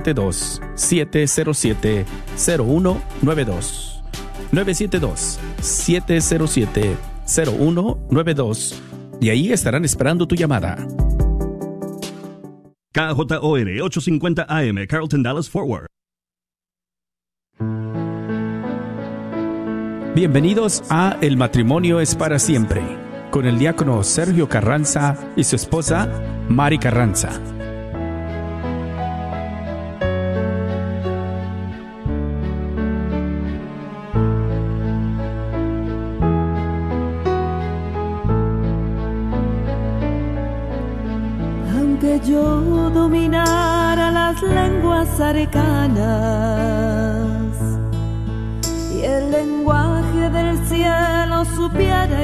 972-707-0192. 972-707-0192. Y ahí estarán esperando tu llamada. KJOR 850 AM, Carlton Dallas Forward. Bienvenidos a El matrimonio es para siempre, con el diácono Sergio Carranza y su esposa Mari Carranza.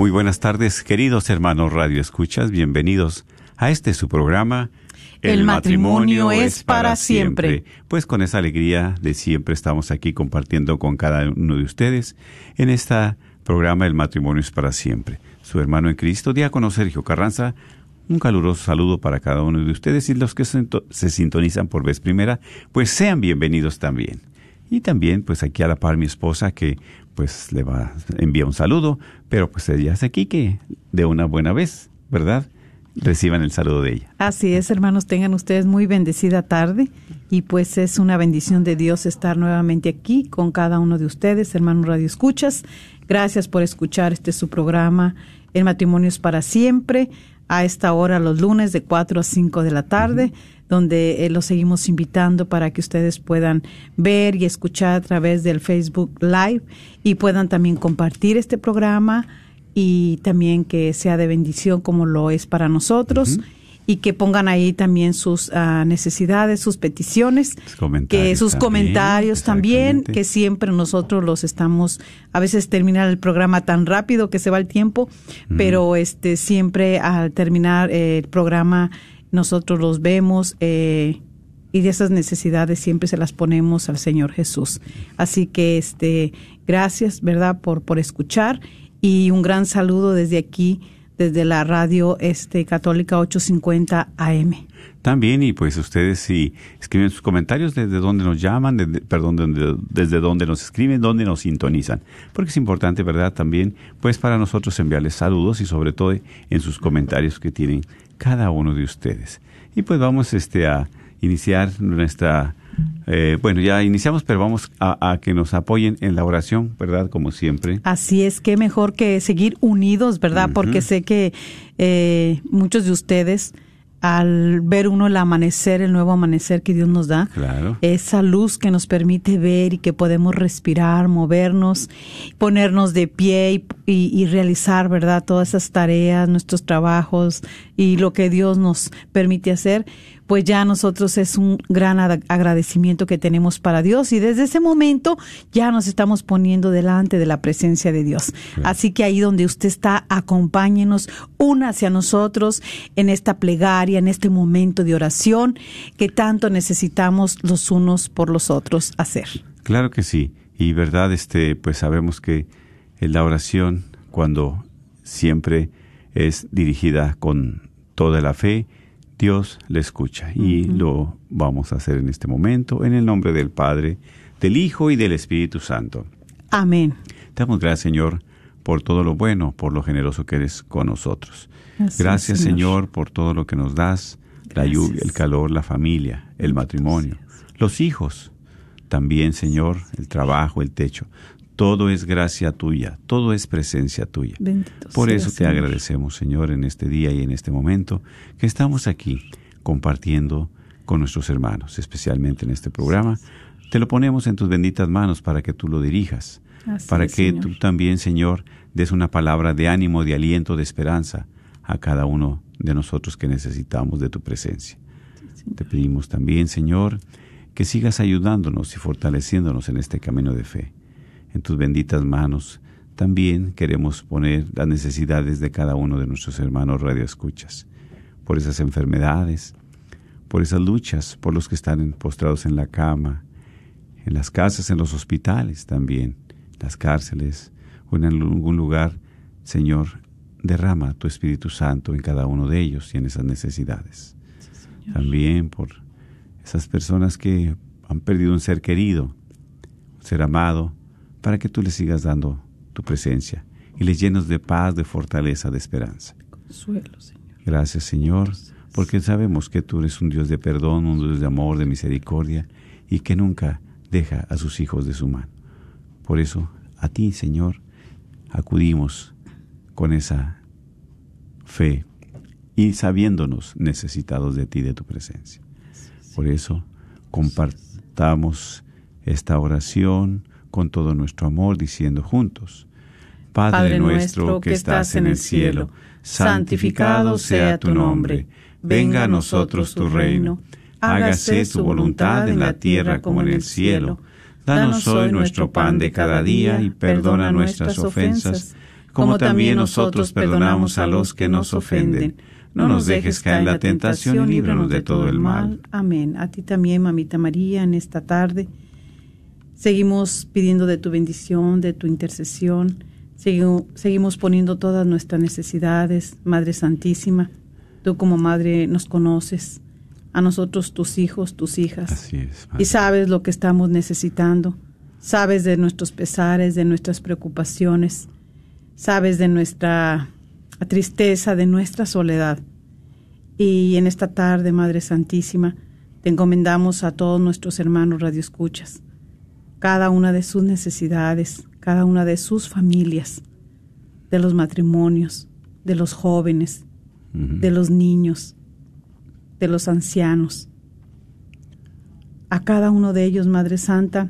Muy buenas tardes, queridos hermanos Radio Escuchas, bienvenidos a este su programa. El matrimonio es para siempre. Pues con esa alegría de siempre estamos aquí compartiendo con cada uno de ustedes en este programa El matrimonio es para siempre. Su hermano en Cristo, diácono Sergio Carranza, un caluroso saludo para cada uno de ustedes y los que se se sintonizan por vez primera, pues sean bienvenidos también. Y también, pues aquí a la par mi esposa que pues le va a enviar un saludo, pero pues ella es aquí que de una buena vez, ¿verdad? Reciban el saludo de ella. Así es, hermanos, tengan ustedes muy bendecida tarde y pues es una bendición de Dios estar nuevamente aquí con cada uno de ustedes, hermanos Radio Escuchas. Gracias por escuchar este su programa, El matrimonio es para siempre, a esta hora los lunes de 4 a 5 de la tarde, donde eh, los seguimos invitando para que ustedes puedan ver y escuchar a través del Facebook Live y puedan también compartir este programa y también que sea de bendición como lo es para nosotros. Y que pongan ahí también sus ah, necesidades, sus peticiones, Sus comentarios que sus también, comentarios también, que siempre nosotros los estamos, a veces terminar el programa tan rápido que se va el tiempo, pero este siempre al terminar eh, el programa nosotros los vemos eh, y de esas necesidades siempre se las ponemos al Señor Jesús. Así que este gracias, ¿verdad? por por escuchar y un gran saludo desde aquí desde la radio este católica 850 AM. También, y pues ustedes si escriben sus comentarios desde dónde nos llaman, desde, perdón, desde, desde dónde nos escriben, dónde nos sintonizan. Porque es importante, ¿verdad? También, pues para nosotros enviarles saludos y sobre todo en sus comentarios que tienen cada uno de ustedes. Y pues vamos este, a iniciar nuestra... eh, bueno, ya iniciamos, pero vamos a, a que nos apoyen en la oración, ¿verdad? Como siempre. Así es, que mejor que seguir unidos, ¿verdad? Porque sé que eh, muchos de ustedes, al ver uno el amanecer, el nuevo amanecer que Dios nos da, Claro. esa luz que nos permite ver y que podemos respirar, movernos, ponernos de pie y, y- y realizar, ¿verdad? Todas esas tareas, nuestros trabajos y lo que Dios nos permite hacer, pues ya nosotros es un gran ag- agradecimiento que tenemos para Dios y desde ese momento ya nos estamos poniendo delante de la presencia de Dios. Así que ahí donde usted está, acompáñenos, una hacia nosotros en esta plegaria, en este momento de oración que tanto necesitamos los unos por los otros hacer. Claro que sí. Y verdad, este, pues sabemos que en la oración, cuando siempre es dirigida con toda la fe, Dios le escucha. Y lo vamos a hacer en este momento, en el nombre del Padre, del Hijo y del Espíritu Santo. Amén. Te damos gracias, Señor, por todo lo bueno, por lo generoso que eres con nosotros. Gracias, Señor. Señor, por todo lo que nos das, la lluvia, el calor, la familia, el matrimonio, los hijos, también, Señor, el trabajo, el techo. Todo es gracia tuya, todo es presencia tuya. Bendito Por eso te agradecemos, Señor, en este día y en este momento que estamos aquí compartiendo con nuestros hermanos, especialmente en este programa. Te lo ponemos en tus benditas manos para que tú lo dirijas, Así para es, que Señor. tú también, Señor, des una palabra de ánimo, de aliento, de esperanza a cada uno de nosotros que necesitamos de tu presencia. Te pedimos también, Señor, que sigas ayudándonos y fortaleciéndonos en este camino de fe. En tus benditas manos. También queremos poner las necesidades de cada uno de nuestros hermanos radioescuchas, por esas enfermedades, por esas luchas, por los que están postrados en la cama, en las casas, en los hospitales también, las cárceles o en algún lugar, Señor, derrama tu Espíritu Santo en cada uno de ellos y en esas necesidades. También por esas personas que han perdido un ser querido, un ser amado, para que tú les sigas dando tu presencia y les llenos de paz, de fortaleza, de esperanza. Consuelo, Señor. Gracias, Señor, porque sabemos que tú eres un Dios de perdón, un Dios de amor, de misericordia y que nunca deja a sus hijos de su mano. Por eso, a ti, Señor, acudimos con esa fe y sabiéndonos necesitados de ti, de tu presencia. Por eso, compartamos esta oración con todo nuestro amor, diciendo juntos, Padre, nuestro que estás en el cielo, santificado sea tu nombre, venga a nosotros tu reino, hágase tu voluntad en la tierra como en el cielo. Danos hoy nuestro pan de cada día y perdona nuestras ofensas, como también nosotros perdonamos a los que nos ofenden. No nos dejes caer en la tentación y líbranos de todo el mal. Amén. A ti también, mamita María, en esta tarde. Seguimos pidiendo de tu bendición, de tu intercesión. Segui- Seguimos poniendo todas nuestras necesidades, Madre Santísima. Tú como Madre nos conoces, a nosotros tus hijos, tus hijas. Así es. y sabes lo que estamos necesitando. Sabes de nuestros pesares, de nuestras preocupaciones. Sabes de nuestra tristeza, de nuestra soledad. Y en esta tarde, Madre Santísima, te encomendamos a todos nuestros hermanos radioescuchas, cada una de sus necesidades, cada una de sus familias, de los matrimonios, de los jóvenes, de los niños, de los ancianos. A cada uno de ellos, Madre Santa,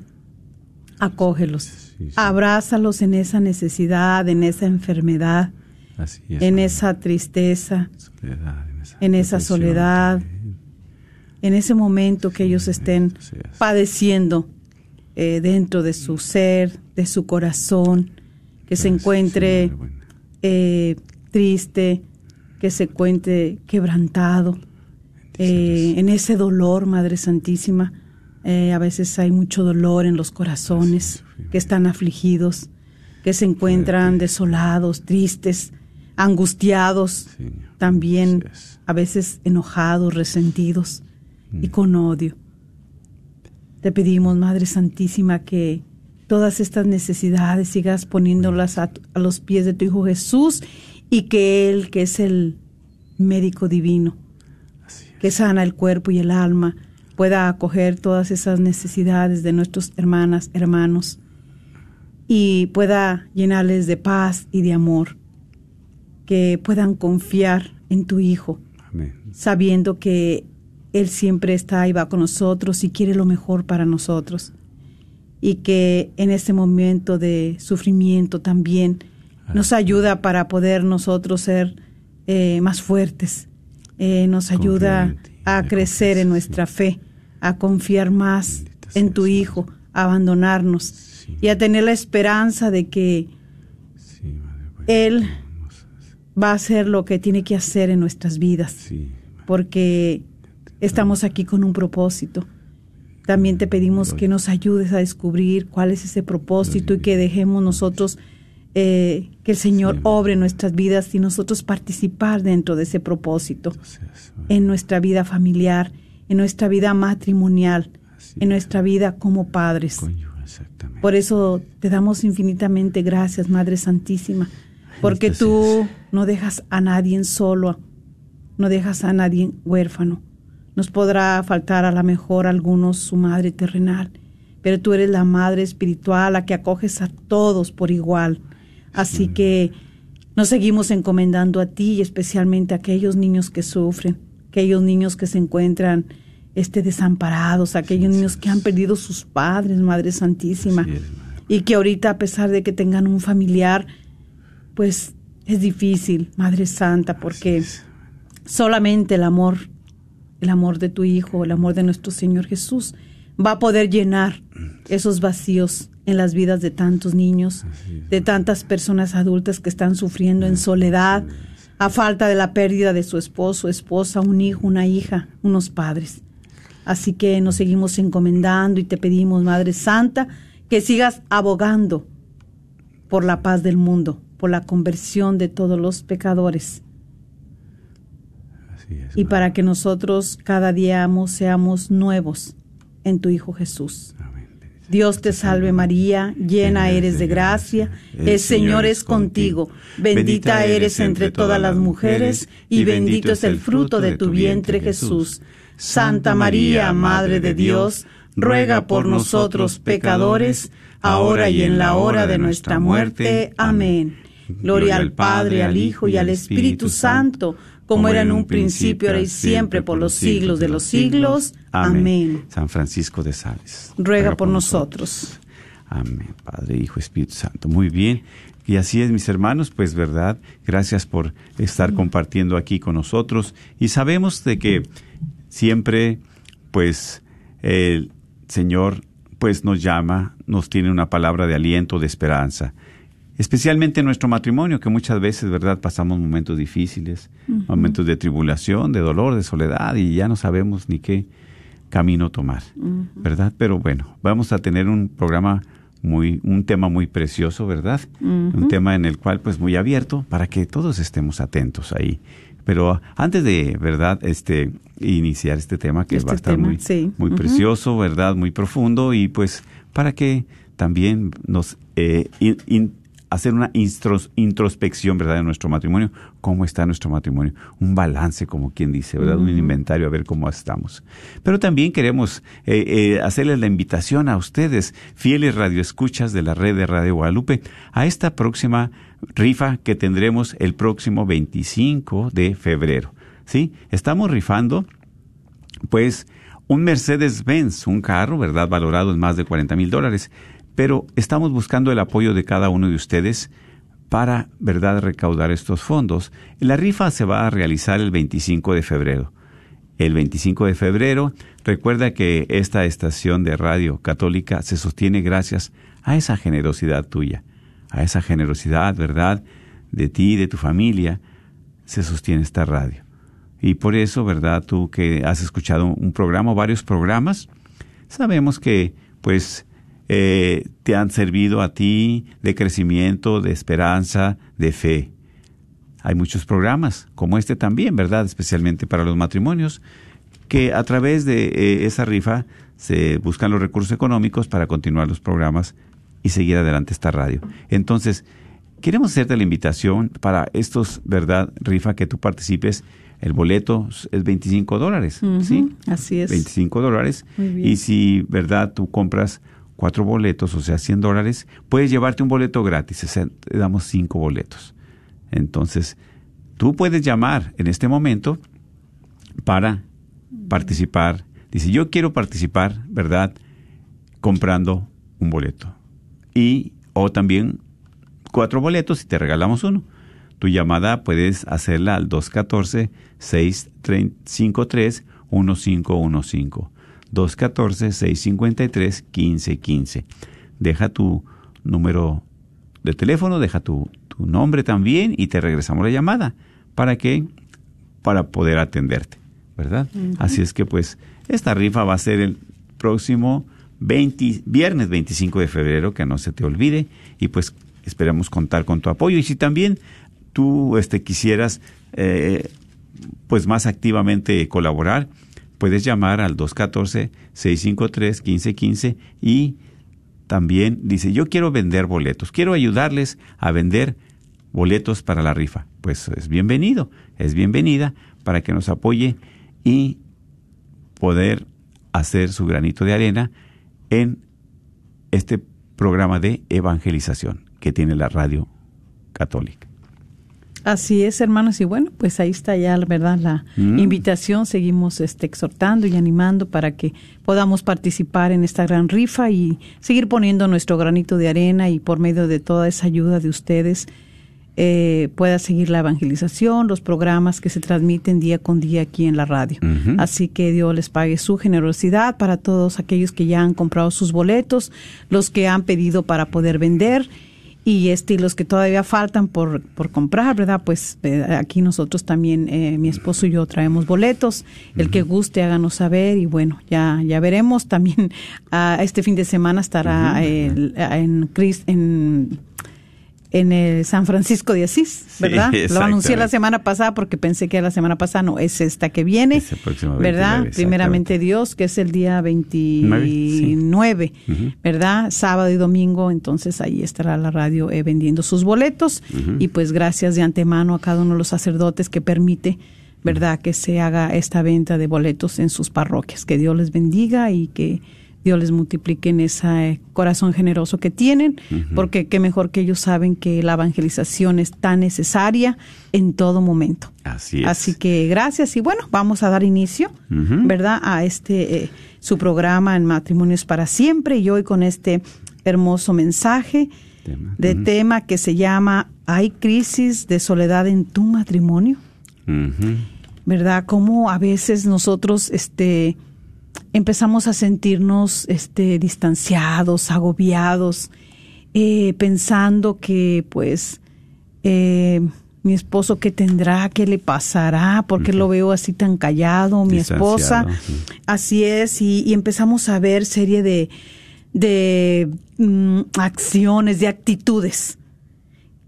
acógelos, Sí, sí. abrázalos en esa necesidad, en esa enfermedad, Así es, en esa tristeza, Soledad, en esa, en esa depresión soledad, también. en ese momento que ellos estén es. padeciendo eh, dentro de su ser, de su corazón, que se Gracias, encuentre eh, triste, que se encuentre quebrantado, eh, en ese dolor, Madre Santísima. a veces hay mucho dolor en los corazones que están afligidos, que se encuentran desolados, tristes, angustiados, también a veces enojados, resentidos y con odio. Te pedimos, Madre Santísima, que todas estas necesidades sigas poniéndolas a, los pies de tu Hijo Jesús y que Él, que es el médico divino, Así es. que sana el cuerpo y el alma, pueda acoger todas esas necesidades de nuestros hermanas, hermanos y pueda llenarles de paz y de amor, que puedan confiar en tu Hijo, Amén. sabiendo que Él siempre está y va con nosotros y quiere lo mejor para nosotros. Y que en este momento de sufrimiento también nos ayuda para poder nosotros ser eh, más fuertes. Eh, nos ayuda a crecer en nuestra fe, a confiar más en tu Hijo, a abandonarnos y a tener la esperanza de que. Él va a hacer lo que tiene que hacer en nuestras vidas porque estamos aquí con un propósito. También te pedimos que nos ayudes a descubrir cuál es ese propósito y que dejemos nosotros eh, que el Señor obre nuestras vidas y nosotros participar dentro de ese propósito, en nuestra vida familiar, en nuestra vida matrimonial, en es. nuestra vida como padres. Por eso te damos infinitamente gracias, Madre Santísima, porque tú no dejas a nadie solo, no dejas a nadie huérfano. Nos podrá faltar a lo mejor a algunos su madre terrenal, pero tú eres la madre espiritual, la que acoges a todos por igual. Así que nos seguimos encomendando a ti y especialmente a aquellos niños que sufren, aquellos niños que se encuentran este, desamparados, aquellos niños que han perdido sus padres, Madre Santísima, y que ahorita a pesar de que tengan un familiar, pues es difícil, Madre Santa, porque solamente el amor, el amor de tu Hijo, el amor de nuestro Señor Jesús, va a poder llenar esos vacíos en las vidas de tantos niños, de tantas personas adultas que están sufriendo en soledad, a falta de la pérdida de su esposo, esposa, un hijo, una hija, unos padres. Así que nos seguimos encomendando y te pedimos, Madre Santa, que sigas abogando por la paz del mundo, por la conversión de todos los pecadores. Y para que nosotros cada día seamos nuevos en tu Hijo Jesús. Dios te salve María, llena eres de gracia, el Señor es contigo, bendita eres entre todas las mujeres, y bendito es el fruto de tu vientre Jesús. Santa María, Madre de Dios, ruega por nosotros pecadores, ahora y en la hora de nuestra muerte. Amén. Gloria al Padre, al Hijo y al Espíritu Santo, como era en un principio, ahora y siempre, por los siglos de los siglos. Amén. San Francisco de Sales. Ruega por nosotros. Amén. Padre, Hijo, Espíritu Santo. Muy bien. Y así es, mis hermanos, pues verdad, gracias por estar compartiendo aquí con nosotros. Y sabemos de que siempre, pues, el Señor, pues nos llama, nos tiene una palabra de aliento, de esperanza especialmente en nuestro matrimonio, que muchas veces, ¿verdad?, pasamos momentos difíciles, momentos de tribulación, de dolor, de soledad, y ya no sabemos ni qué camino tomar, ¿verdad? Pero bueno, vamos a tener un programa muy, un tema muy precioso, ¿verdad? Un tema en el cual, pues, muy abierto, para que todos estemos atentos ahí. Pero antes de, ¿verdad?, este, iniciar este tema, que Este va a estar tema, muy, sí. muy precioso, ¿verdad?, muy profundo, y pues, para que también nos eh, in- in- hacer una introspección, ¿verdad?, de nuestro matrimonio, cómo está nuestro matrimonio, un balance, como quien dice, ¿verdad?, un inventario, a ver cómo estamos. Pero también queremos eh, eh, hacerles la invitación a ustedes, fieles radioescuchas de la red de Radio Guadalupe, a esta próxima rifa que tendremos el próximo 25 de febrero. ¿Sí? Estamos rifando pues un Mercedes-Benz, un carro, ¿verdad? Valorado en más de 40 mil dólares. Pero estamos buscando el apoyo de cada uno de ustedes para, ¿verdad?, recaudar estos fondos. La rifa se va a realizar el 25 de febrero. El 25 de febrero, recuerda que esta estación de radio católica se sostiene gracias a esa generosidad tuya, a esa generosidad, ¿verdad?, de ti de tu familia, se sostiene esta radio. Y por eso, ¿verdad? Tú que has escuchado un programa varios programas, sabemos que, pues, eh, te han servido a ti de crecimiento, de esperanza, de fe. Hay muchos programas, como este también, ¿verdad? Especialmente para los matrimonios, que a través de eh, esa rifa se buscan los recursos económicos para continuar los programas y seguir adelante esta radio. Entonces, queremos hacerte la invitación para estos, ¿verdad? Rifa que tú participes. El boleto es 25 dólares, ¿sí? Así es. 25 dólares. Y si, ¿verdad? Tú compras cuatro boletos, o sea, 100 dólares, puedes llevarte un boleto gratis. Te damos cinco boletos. Entonces, tú puedes llamar en este momento para participar. Dice, yo quiero participar, ¿verdad? Comprando un boleto. Y, o también cuatro boletos y te regalamos uno. Tu llamada puedes hacerla al 214-653-1515. 214-653-1515. Deja tu número de teléfono, deja tu, tu nombre también y te regresamos la llamada. ¿Para qué? Para poder atenderte, ¿verdad? Así es que pues esta rifa va a ser el próximo 20, viernes 25 de febrero, que no se te olvide, y pues esperamos contar con tu apoyo. Y si también tú este, quisieras eh, pues más activamente colaborar, puedes llamar al 214-653-1515 y también dice, yo quiero vender boletos, quiero ayudarles a vender boletos para la rifa. Pues es bienvenido, es bienvenida para que nos apoye y poder hacer su granito de arena en este programa de evangelización que tiene la radio católica. Así es, hermanos, y bueno, pues ahí está ya, ¿verdad? La Mm. invitación. Seguimos este, exhortando y animando para que podamos participar en esta gran rifa y seguir poniendo nuestro granito de arena y por medio de toda esa ayuda de ustedes eh, pueda seguir la evangelización, los programas que se transmiten día con día aquí en la radio. Así que Dios les pague su generosidad para todos aquellos que ya han comprado sus boletos, los que han pedido para poder vender y este y los que todavía faltan por, por comprar, ¿verdad? Pues eh, aquí nosotros también, eh, mi esposo y yo traemos boletos. El que guste, háganos saber y bueno, ya ya veremos. También ah, este fin de semana estará el- en, Cris- en en el San Francisco de Asís, Sí, ¿verdad? Lo anuncié la semana pasada porque pensé que era la semana pasada, no, es esta que viene, Es ¿verdad? 29, Primeramente. Dios, que es el día 29, Ujú. ¿verdad? Sábado y domingo, entonces ahí estará la radio eh, vendiendo sus boletos y pues gracias de antemano a cada uno de los sacerdotes que permite, ¿verdad? Que se haga esta venta de boletos en sus parroquias. Que Dios les bendiga y que Dios les multiplique en ese corazón generoso que tienen, porque qué mejor que ellos saben que la evangelización es tan necesaria en todo momento. Así es. Así que gracias y bueno, vamos a dar inicio. ¿verdad? A este, eh, su programa en Matrimonios para Siempre y hoy con este hermoso mensaje Tema. de tema que se llama ¿Hay crisis de soledad en tu matrimonio? ¿Verdad? Cómo a veces nosotros, este, empezamos a sentirnos, este, distanciados, agobiados, eh, pensando que, pues, eh, mi esposo qué tendrá, qué le pasará, porque lo veo así tan callado, mi esposa, así es, y, y empezamos a ver serie de, de mm, acciones, de actitudes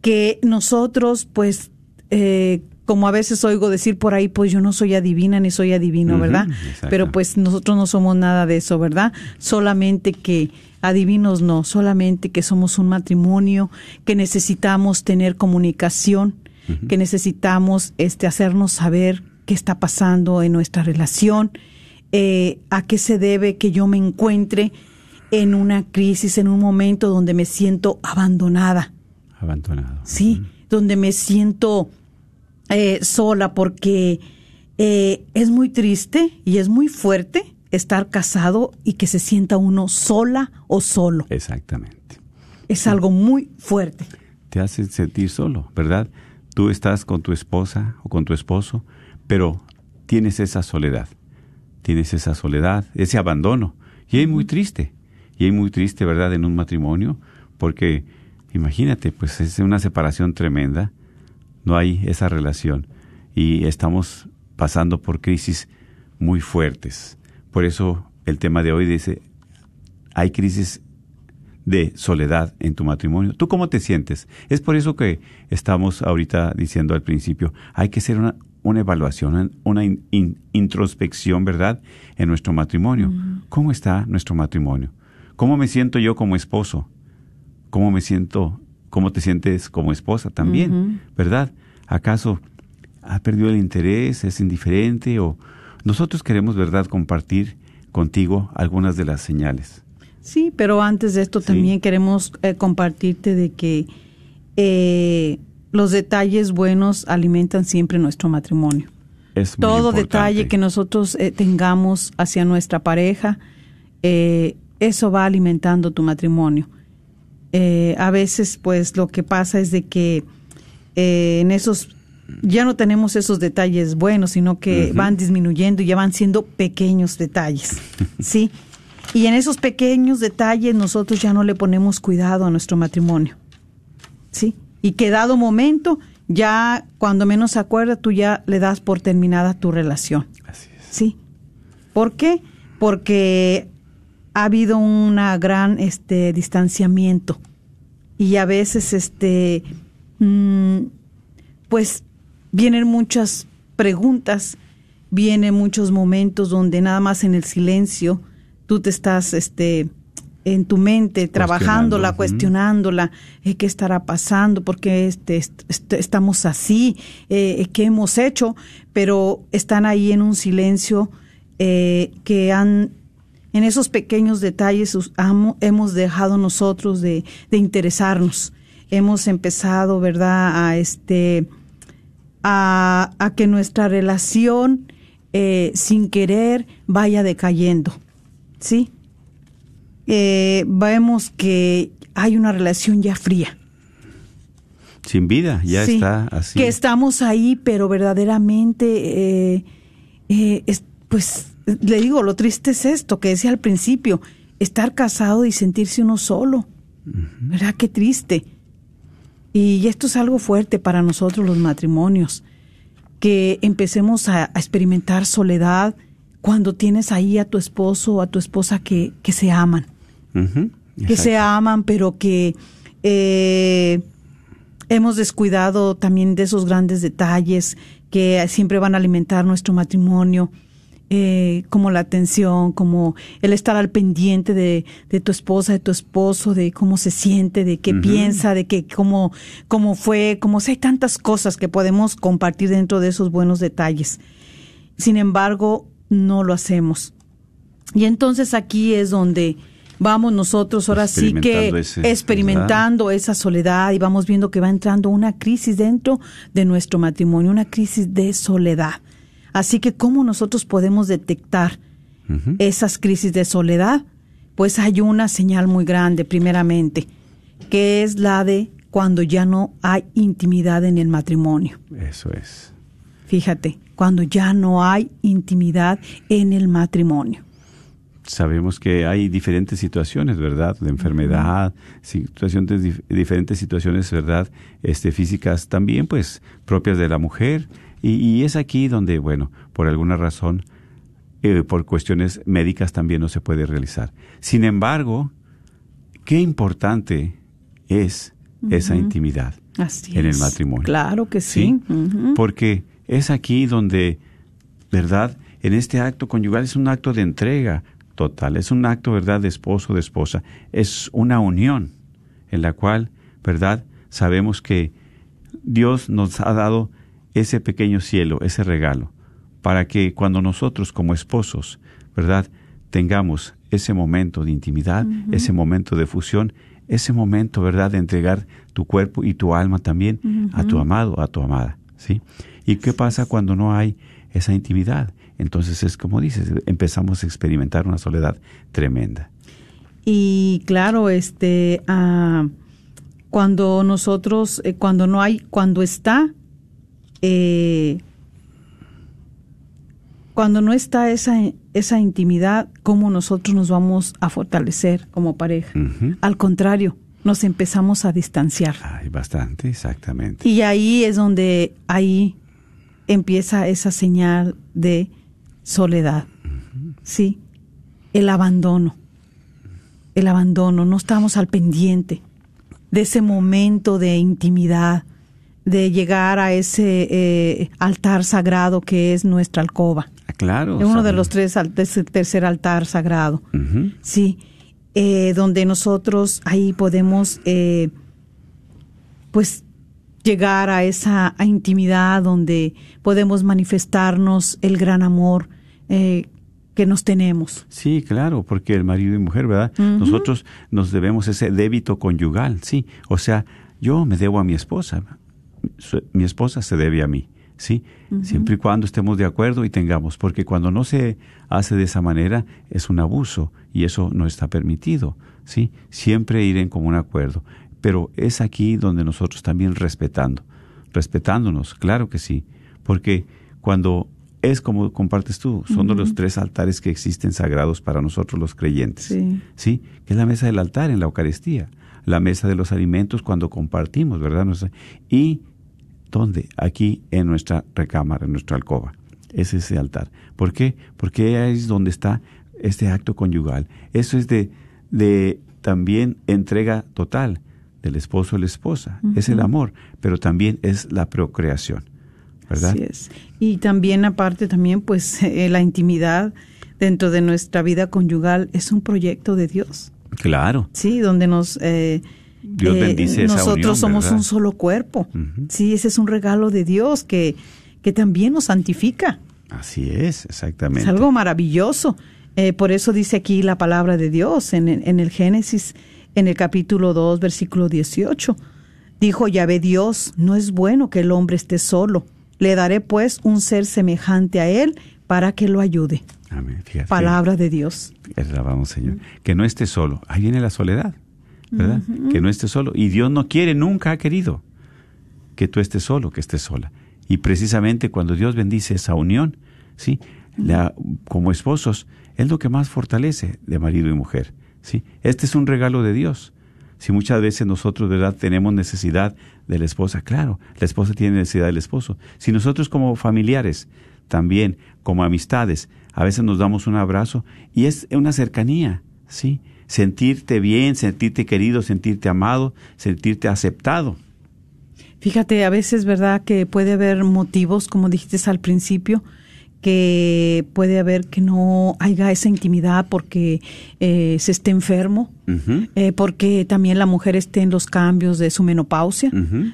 que nosotros, pues, eh, como a veces oigo decir por ahí, pues yo no soy adivina ni soy adivino, ¿verdad? Pero pues nosotros no somos nada de eso, ¿verdad? Solamente que adivinos no, solamente que somos un matrimonio, que necesitamos tener comunicación, que necesitamos este hacernos saber qué está pasando en nuestra relación, eh, a qué se debe que yo me encuentre en una crisis, en un momento donde me siento abandonada. Abandonado. Sí, donde me siento eh, sola porque eh, es muy triste y es muy fuerte estar casado y que se sienta uno sola o solo. Exactamente. Es algo muy fuerte. Te hace sentir solo, ¿verdad? Tú estás con tu esposa o con tu esposo, pero tienes esa soledad. Tienes esa soledad, ese abandono. Y es muy triste. Y es muy triste, ¿verdad? En un matrimonio, porque imagínate, pues es una separación tremenda. No hay esa relación. Y estamos pasando por crisis muy fuertes. Por eso el tema de hoy dice, hay crisis de soledad en tu matrimonio. ¿Tú cómo te sientes? Es por eso que estamos ahorita diciendo al principio, hay que hacer una, una evaluación, una in- in- introspección, ¿verdad? En nuestro matrimonio. ¿Cómo está nuestro matrimonio? ¿Cómo me siento yo como esposo? ¿Cómo me siento? ¿Cómo te sientes como esposa también? ¿Verdad? ¿Acaso ha perdido el interés? ¿Es indiferente? O nosotros queremos, ¿verdad?, compartir contigo algunas de las señales. Sí, pero antes de esto Sí. también queremos eh, compartirte de que eh, los detalles buenos alimentan siempre nuestro matrimonio. Es muy todo importante. detalle que nosotros eh, tengamos hacia nuestra pareja, eh, eso va alimentando tu matrimonio. Eh, a veces, pues, lo que pasa es de que eh, en esos ya no tenemos esos detalles buenos, sino que van disminuyendo y ya van siendo pequeños detalles, sí. Y en esos pequeños detalles nosotros ya no le ponemos cuidado a nuestro matrimonio, sí. Y que dado momento, ya cuando menos se acuerda, tú ya le das por terminada tu relación. Así es. Sí. ¿Por qué? Porque ha habido una gran este distanciamiento. Y a veces este mm, pues vienen muchas preguntas, vienen muchos momentos donde nada más en el silencio tú te estás este en tu mente trabajándola, cuestionándola, eh, qué estará pasando, por qué este, est- est- estamos así, eh, qué hemos hecho, pero están ahí en un silencio eh, que han En esos pequeños detalles hemos dejado nosotros de, interesarnos. Hemos empezado, ¿verdad?, a este a, que nuestra relación eh, sin querer vaya decayendo. ¿Sí? Eh, vemos que hay una relación ya fría. Sin vida, ya está así. Que estamos ahí, pero verdaderamente, eh, pues le digo, lo triste es esto, que decía al principio, estar casado y sentirse uno solo. ¿Verdad? Qué triste. Y esto es algo fuerte para nosotros los matrimonios, que empecemos a, experimentar soledad cuando tienes ahí a tu esposo o a tu esposa que, que se aman que se aman, pero que eh, hemos descuidado también de esos grandes detalles que siempre van a alimentar nuestro matrimonio. Eh, como la atención, como el estar al pendiente de, tu esposa, de tu esposo, de cómo se siente, de qué piensa, de que cómo, cómo fue, como si hay tantas cosas que podemos compartir dentro de esos buenos detalles. Sin embargo, no lo hacemos. Y entonces aquí es donde vamos nosotros ahora sí que experimentando esa soledad y vamos viendo que va entrando una crisis dentro de nuestro matrimonio, una crisis de soledad. Así que, ¿cómo nosotros podemos detectar esas crisis de soledad? Pues hay una señal muy grande, primeramente, que es la de cuando ya no hay intimidad en el matrimonio. Eso es. Fíjate, cuando ya no hay intimidad en el matrimonio sabemos que hay diferentes situaciones, ¿verdad? De enfermedad, situaciones, diferentes situaciones, ¿verdad? Este, físicas también, pues, propias de la mujer. Y, es aquí donde, bueno, por alguna razón, eh, por cuestiones médicas también no se puede realizar. Sin embargo, qué importante es esa intimidad en el matrimonio. Claro que sí. Porque es aquí donde, ¿verdad? En este acto conyugal es un acto de entrega, total. Es un acto, ¿verdad?, de esposo, de esposa. Es una unión en la cual, ¿verdad?, sabemos que Dios nos ha dado ese pequeño cielo, ese regalo, para que cuando nosotros como esposos, ¿verdad?, tengamos ese momento de intimidad, ese momento de fusión, ese momento, ¿verdad?, de entregar tu cuerpo y tu alma también a tu amado, a tu amada, ¿sí? ¿Y qué pasa cuando no hay esa intimidad? entonces es como dices, empezamos a experimentar una soledad tremenda. Y claro, este, ah, cuando nosotros, eh, cuando no hay, cuando está, eh, cuando no está esa, esa intimidad, ¿cómo nosotros nos vamos a fortalecer como pareja? Al contrario, nos empezamos a distanciar. Ay, bastante, exactamente. Y ahí es donde ahí empieza esa señal de soledad, ¿sí? El abandono, el abandono, no estamos al pendiente de ese momento de intimidad, de llegar a ese eh, altar sagrado que es nuestra alcoba. Ah, claro. uno de los tres, tercer altar sagrado. Sí, eh, donde nosotros ahí podemos, eh, pues, llegar a esa intimidad donde podemos manifestarnos el gran amor eh, que nos tenemos. Sí, claro, porque el marido y mujer, ¿verdad? Nosotros nos debemos ese débito conyugal, sí. O sea, yo me debo a mi esposa, mi esposa se debe a mí, ¿sí? Siempre y cuando estemos de acuerdo y tengamos, porque cuando no se hace de esa manera es un abuso y eso no está permitido, ¿sí? Siempre ir en común acuerdo pero es aquí donde nosotros también respetando, respetándonos, claro que sí, porque cuando es como compartes tú, son de los tres altares que existen sagrados para nosotros los creyentes, sí. Que es la mesa del altar en la Eucaristía, la mesa de los alimentos cuando compartimos, ¿verdad? Y ¿dónde? Aquí en nuestra recámara, en nuestra alcoba. Es ese altar. ¿Por qué? Porque ahí es donde está este acto conyugal. Eso es de, de también entrega total del esposo o la esposa. Es el amor, pero también es la procreación, ¿verdad? Así es. Y también aparte también pues eh, la intimidad dentro de nuestra vida conyugal es un proyecto de Dios. Claro. Sí, donde nos eh, Dios bendice eh, esa nosotros somos un solo cuerpo. Sí, ese es un regalo de Dios que que también nos santifica. Así es, exactamente. Es algo maravilloso. Eh, por eso dice aquí la palabra de Dios en, en el Génesis, en el capítulo 2, versículo 18. Dijo Yahvé Dios, no es bueno que el hombre esté solo. Le daré pues un ser semejante a él para que lo ayude. Amén. Fíjate. Palabra de Dios. Alabamos, Señor. Que no esté solo. Ahí viene la soledad, ¿verdad? Que no esté solo. Y Dios no quiere, nunca ha querido que tú estés solo, que estés sola. Y precisamente cuando Dios bendice esa unión, ¿sí? La, como esposos, es lo que más fortalece de marido y mujer, ¿sí? Este es un regalo de Dios. Si muchas veces nosotros, ¿verdad?, tenemos necesidad de la esposa, claro, la esposa tiene necesidad del esposo. Si nosotros como familiares, también como amistades, a veces nos damos un abrazo y es una cercanía, ¿sí? Sentirte bien, sentirte querido, sentirte amado, sentirte aceptado. Fíjate, a veces, ¿verdad?, que puede haber motivos, como dijiste al principio, que puede haber que no haya esa intimidad porque eh, se esté enfermo, eh, porque también la mujer esté en los cambios de su menopausia.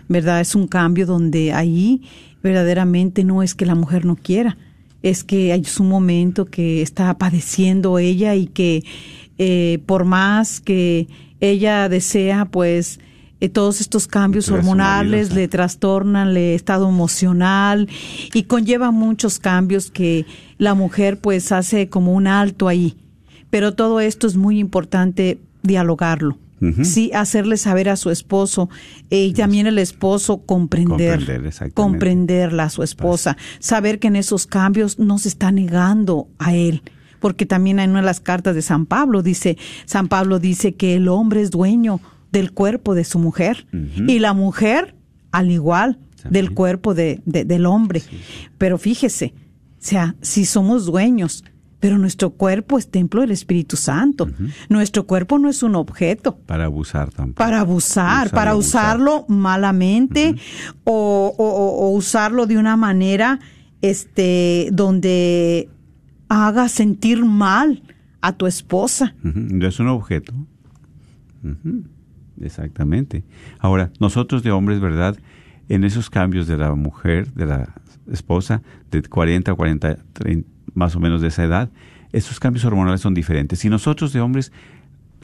¿verdad? Es un cambio donde ahí verdaderamente no es que la mujer no quiera, es que hay un momento que está padeciendo ella y que eh, por más que ella desea, pues eh, todos estos cambios hormonales le trastornan el estado emocional y conlleva muchos cambios que la mujer pues hace como un alto ahí. Pero todo esto es muy importante dialogarlo. Sí, hacerle saber a su esposo eh, y también el esposo comprender, Comprender, comprenderla a su esposa, saber que en esos cambios no se está negando a él. Porque también en una de las cartas de San Pablo dice, San Pablo dice que el hombre es dueño del cuerpo de su mujer y la mujer al igual También. del cuerpo de, de- del hombre. Pero fíjese, o sea, si somos dueños, pero nuestro cuerpo es templo del Espíritu Santo. Nuestro cuerpo no es un objeto Para abusar tampoco. para abusar, Usar para abusar. usarlo malamente o- o usarlo de una manera este donde haga sentir mal a tu esposa. No es un objeto. Exactamente. Ahora, nosotros de hombres, ¿verdad? En esos cambios de la mujer, de la esposa, de 40 a 40, 30, más o menos de esa edad, esos cambios hormonales son diferentes. Y nosotros de hombres,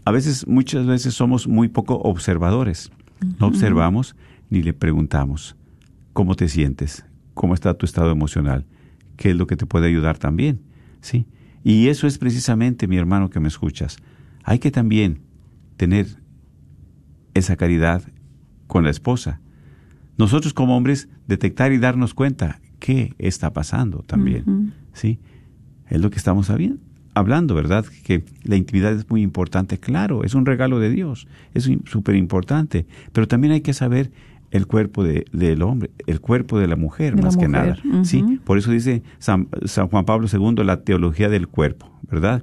a veces, muchas veces somos muy poco observadores. No observamos ni le preguntamos, ¿cómo te sientes? ¿Cómo está tu estado emocional? ¿Qué es lo que te puede ayudar también? ¿Sí? Y eso es precisamente, mi hermano que me escuchas. Hay que también tener esa caridad con la esposa. Nosotros como hombres detectar y darnos cuenta qué está pasando también. ¿Sí? Es lo que estamos hablando, ¿verdad? Que la intimidad es muy importante, claro, es un regalo de Dios, es súper importante, pero también hay que saber el cuerpo de- del hombre, el cuerpo de la mujer, De la más que nada. ¿sí? Por eso dice San, San Juan Pablo II la teología del cuerpo, ¿verdad?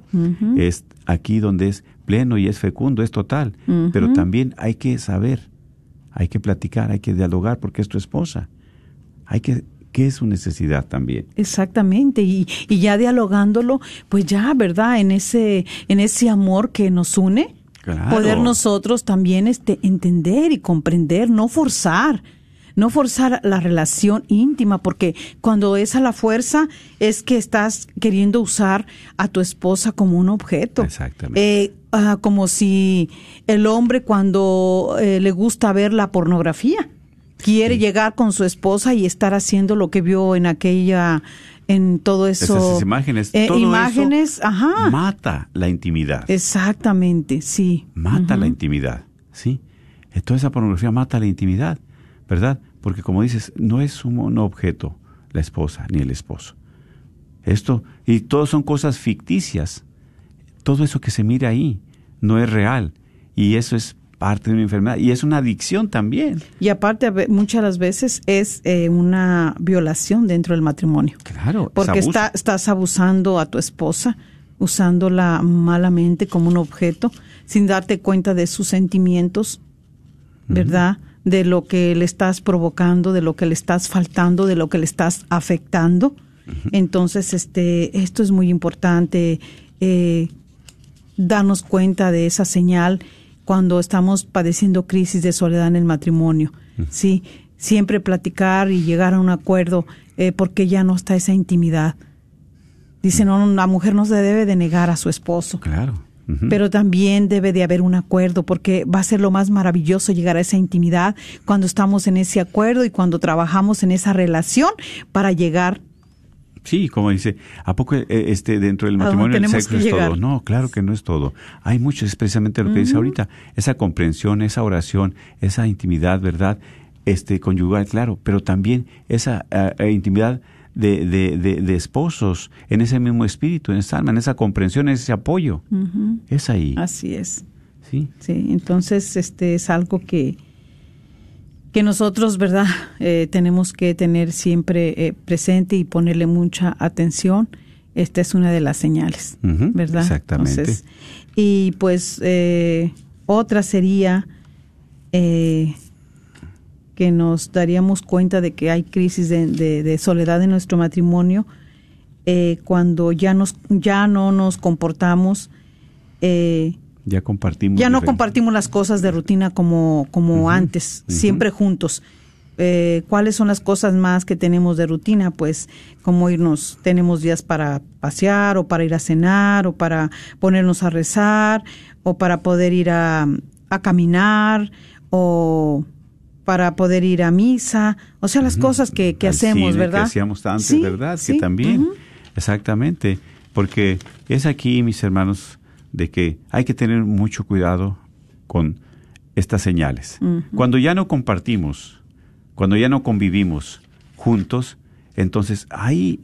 Es aquí donde es pleno y es fecundo, es total, pero también hay que saber, hay que platicar, hay que dialogar porque es tu esposa. Hay que ¿qué es su necesidad también? Exactamente, y, y ya dialogándolo, pues ya, ¿verdad? En ese, en ese amor que nos une, Claro. poder nosotros también este, entender y comprender, no forzar, no forzar la relación íntima, porque cuando es a la fuerza es que estás queriendo usar a tu esposa como un objeto. Exactamente. Eh, ah, como si el hombre cuando eh, le gusta ver la pornografía quiere llegar con su esposa y estar haciendo lo que vio en aquella en todo eso Esas imágenes, eh, todo imágenes eso ajá mata la intimidad. exactamente sí mata la intimidad, ¿sí? Eh, Toda esa pornografía mata la intimidad, ¿verdad? Porque como dices, no es un, un objeto la esposa ni el esposo. Esto, y todo son cosas ficticias. Todo eso que se mira ahí no es real. Y eso es parte de una enfermedad. Y es una adicción también. y aparte muchas de las veces es eh, una violación dentro del matrimonio Claro. porque está, estás abusando a tu esposa usándola malamente como un objeto sin darte cuenta de sus sentimientos ¿verdad? De lo que le estás provocando, de lo que le estás faltando, de lo que le estás afectando. Entonces, este, esto es muy importante, eh, darnos cuenta de esa señal cuando estamos padeciendo crisis de soledad en el matrimonio. Sí, siempre platicar y llegar a un acuerdo, eh, porque ya no está esa intimidad. Dice, no, la mujer no se debe de negar a su esposo. Claro. Pero también debe de haber un acuerdo, porque va a ser lo más maravilloso llegar a esa intimidad cuando estamos en ese acuerdo y cuando trabajamos en esa relación para llegar. Sí, como dice, ¿a poco eh, este dentro del ¿A dónde matrimonio el sexo es llegar? todo? No, claro que no es todo. Hay mucho, es precisamente lo que dice ahorita, esa comprensión, esa oración, esa intimidad, ¿verdad? Este conyugal, claro, pero también esa eh, eh, intimidad de, de, de, de esposos en ese mismo espíritu, en esa alma, en esa comprensión, en ese apoyo. Es ahí. Así es. Sí. Sí, entonces este es algo que que nosotros, verdad, Eh, tenemos que tener siempre eh, presente y ponerle mucha atención. Esta es una de las señales, ¿verdad? exactamente. Entonces, y pues eh, otra sería eh, que nos daríamos cuenta de que hay crisis de, de- de soledad en nuestro matrimonio eh, cuando ya nos ya no nos comportamos eh, Ya compartimos. ya no compartimos las cosas de rutina como, como antes, siempre juntos. Eh, ¿Cuáles son las cosas más que tenemos de rutina? Pues como irnos, tenemos días para pasear o para ir a cenar o para ponernos a rezar o para poder ir a, a caminar o para poder ir a misa, o sea, las cosas que, que hacemos, cine ¿verdad? Que hacíamos antes, Sí, ¿verdad? sí, Que también. Exactamente. Porque es aquí, mis hermanos, de que hay que tener mucho cuidado con estas señales. Cuando ya no compartimos, cuando ya no convivimos juntos, entonces ahí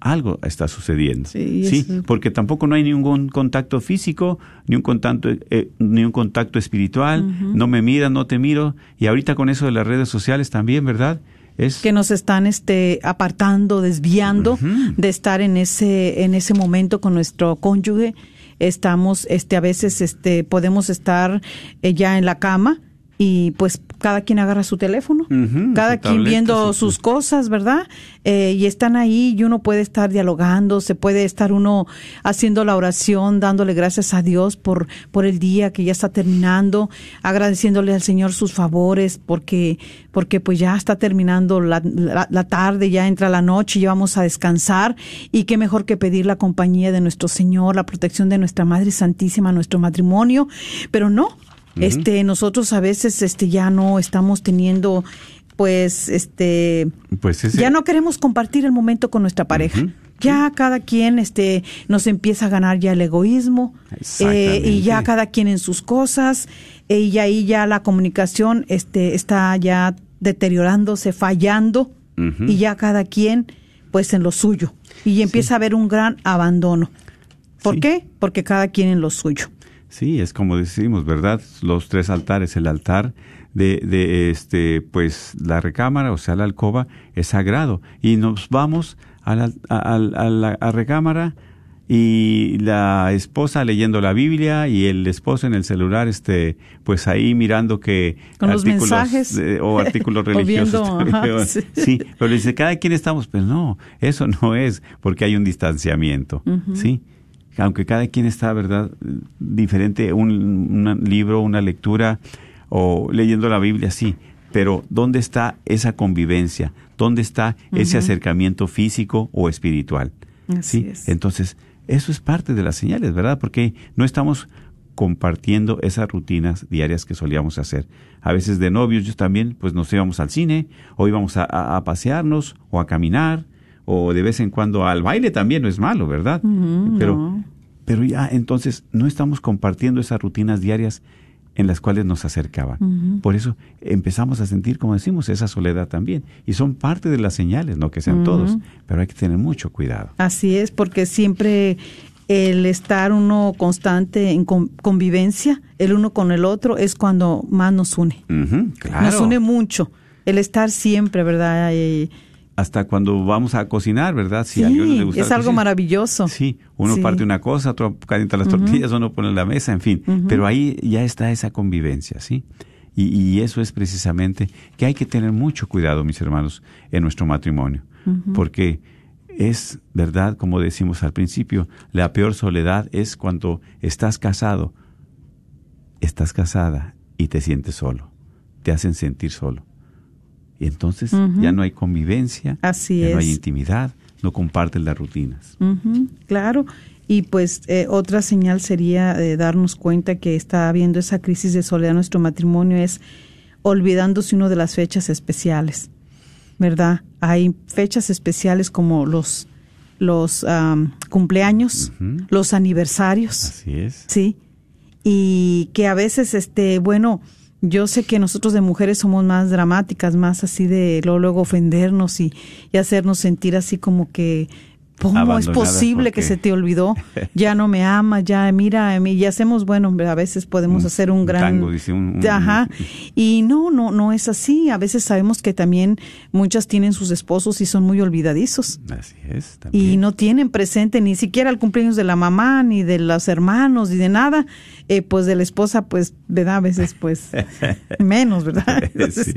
algo está sucediendo. Sí, Sí, eso- porque tampoco no hay ningún contacto físico, ni un contacto, eh, ni un contacto espiritual, no me miras, no te miro, y ahorita con eso de las redes sociales también, ¿verdad? Es que nos están este apartando, desviando de estar en ese en ese momento con nuestro cónyuge. Estamos este a veces este podemos estar eh, ya en la cama y pues cada quien agarra su teléfono, cada su quien tableta, viendo su- sus cosas, ¿verdad? Eh, y están ahí y uno puede estar dialogando, se puede estar uno haciendo la oración, dándole gracias a Dios por, por el día que ya está terminando, agradeciéndole al Señor sus favores, porque, porque pues ya está terminando la, la, la tarde, ya entra la noche y ya vamos a descansar. Y qué mejor que pedir la compañía de nuestro Señor, la protección de nuestra Madre Santísima, nuestro matrimonio, pero no, este, nosotros a veces este ya no estamos teniendo pues este Pues ese- ya no queremos compartir el momento con nuestra pareja. Ya cada quien este nos empieza a ganar ya el egoísmo eh, y ya cada quien en sus cosas eh, y ahí ya la comunicación este está ya deteriorándose, fallando y ya cada quien pues en lo suyo y empieza a haber un gran abandono. ¿Por Sí. qué? Porque cada quien en lo suyo. Sí, es como decimos, ¿verdad? Los tres altares, el altar de, de este, pues la recámara, o sea, la alcoba, es sagrado. Y nos vamos a la, a, a- a la a recámara y la esposa leyendo la Biblia y el esposo en el celular, este, pues ahí mirando que Con los mensajes. de- o artículos O religiosos. viendo, ajá, sí. sí. pero dice, cada quien estamos, pues no, eso no es, porque hay un distanciamiento, ¿sí? Aunque cada quien está, ¿verdad? Diferente, un, un libro, una lectura o leyendo la Biblia, sí, pero ¿dónde está esa convivencia? ¿Dónde está ese acercamiento físico o espiritual? Así ¿Sí? es. Entonces, eso es parte de las señales, ¿verdad? Porque no estamos compartiendo esas rutinas diarias que solíamos hacer. A veces de novios, yo también, pues nos íbamos al cine, o íbamos a, a- a pasearnos, o a caminar, o de vez en cuando al baile también no es malo, ¿verdad? pero, no. pero ya entonces no estamos compartiendo esas rutinas diarias en las cuales nos acercaban. Por eso empezamos a sentir, como decimos, esa soledad también. Y son parte de las señales, no que sean todos, pero hay que tener mucho cuidado. Así es, porque siempre el estar uno constante en con- convivencia, el uno con el otro, es cuando más nos une. Claro. Nos une mucho. El estar siempre, ¿verdad? Eh, Hasta cuando vamos a cocinar, ¿verdad? Si sí, a alguien le gusta es algo cocina. maravilloso. Sí, uno Sí. parte una cosa, otro calienta las tortillas, uno pone en la mesa, en fin. Pero ahí ya está esa convivencia, ¿sí? Y, y eso es precisamente que hay que tener mucho cuidado, mis hermanos, en nuestro matrimonio. Porque es verdad, como decimos al principio, la peor soledad es cuando estás casado, estás casada y te sientes solo. Te hacen sentir solo. Y entonces ya no hay convivencia, Así ya no hay intimidad, no comparten las rutinas. Claro. Y pues eh, otra señal sería de darnos cuenta que está habiendo esa crisis de soledad en nuestro matrimonio es olvidándose uno de las fechas especiales, ¿verdad? Hay fechas especiales como los los cumpleaños, los aniversarios, Así es. sí, y que a veces, este, bueno, yo sé que nosotros de mujeres somos más dramáticas, más así de luego, luego ofendernos y, y hacernos sentir así como que ¿Cómo es posible que se te olvidó? Ya no me ama, ya mira, a mí, y hacemos, bueno, a veces podemos Un- hacer un gran tango, dice, un- un- Ajá. Y no, no, no es así. A veces sabemos que también muchas tienen sus esposos y son muy olvidadizos Así es. y También. no tienen presente ni siquiera el cumpleaños de la mamá, ni de los hermanos, ni de nada, eh, pues de la esposa, pues, ¿verdad? A veces, pues, menos, ¿verdad? Entonces, Sí.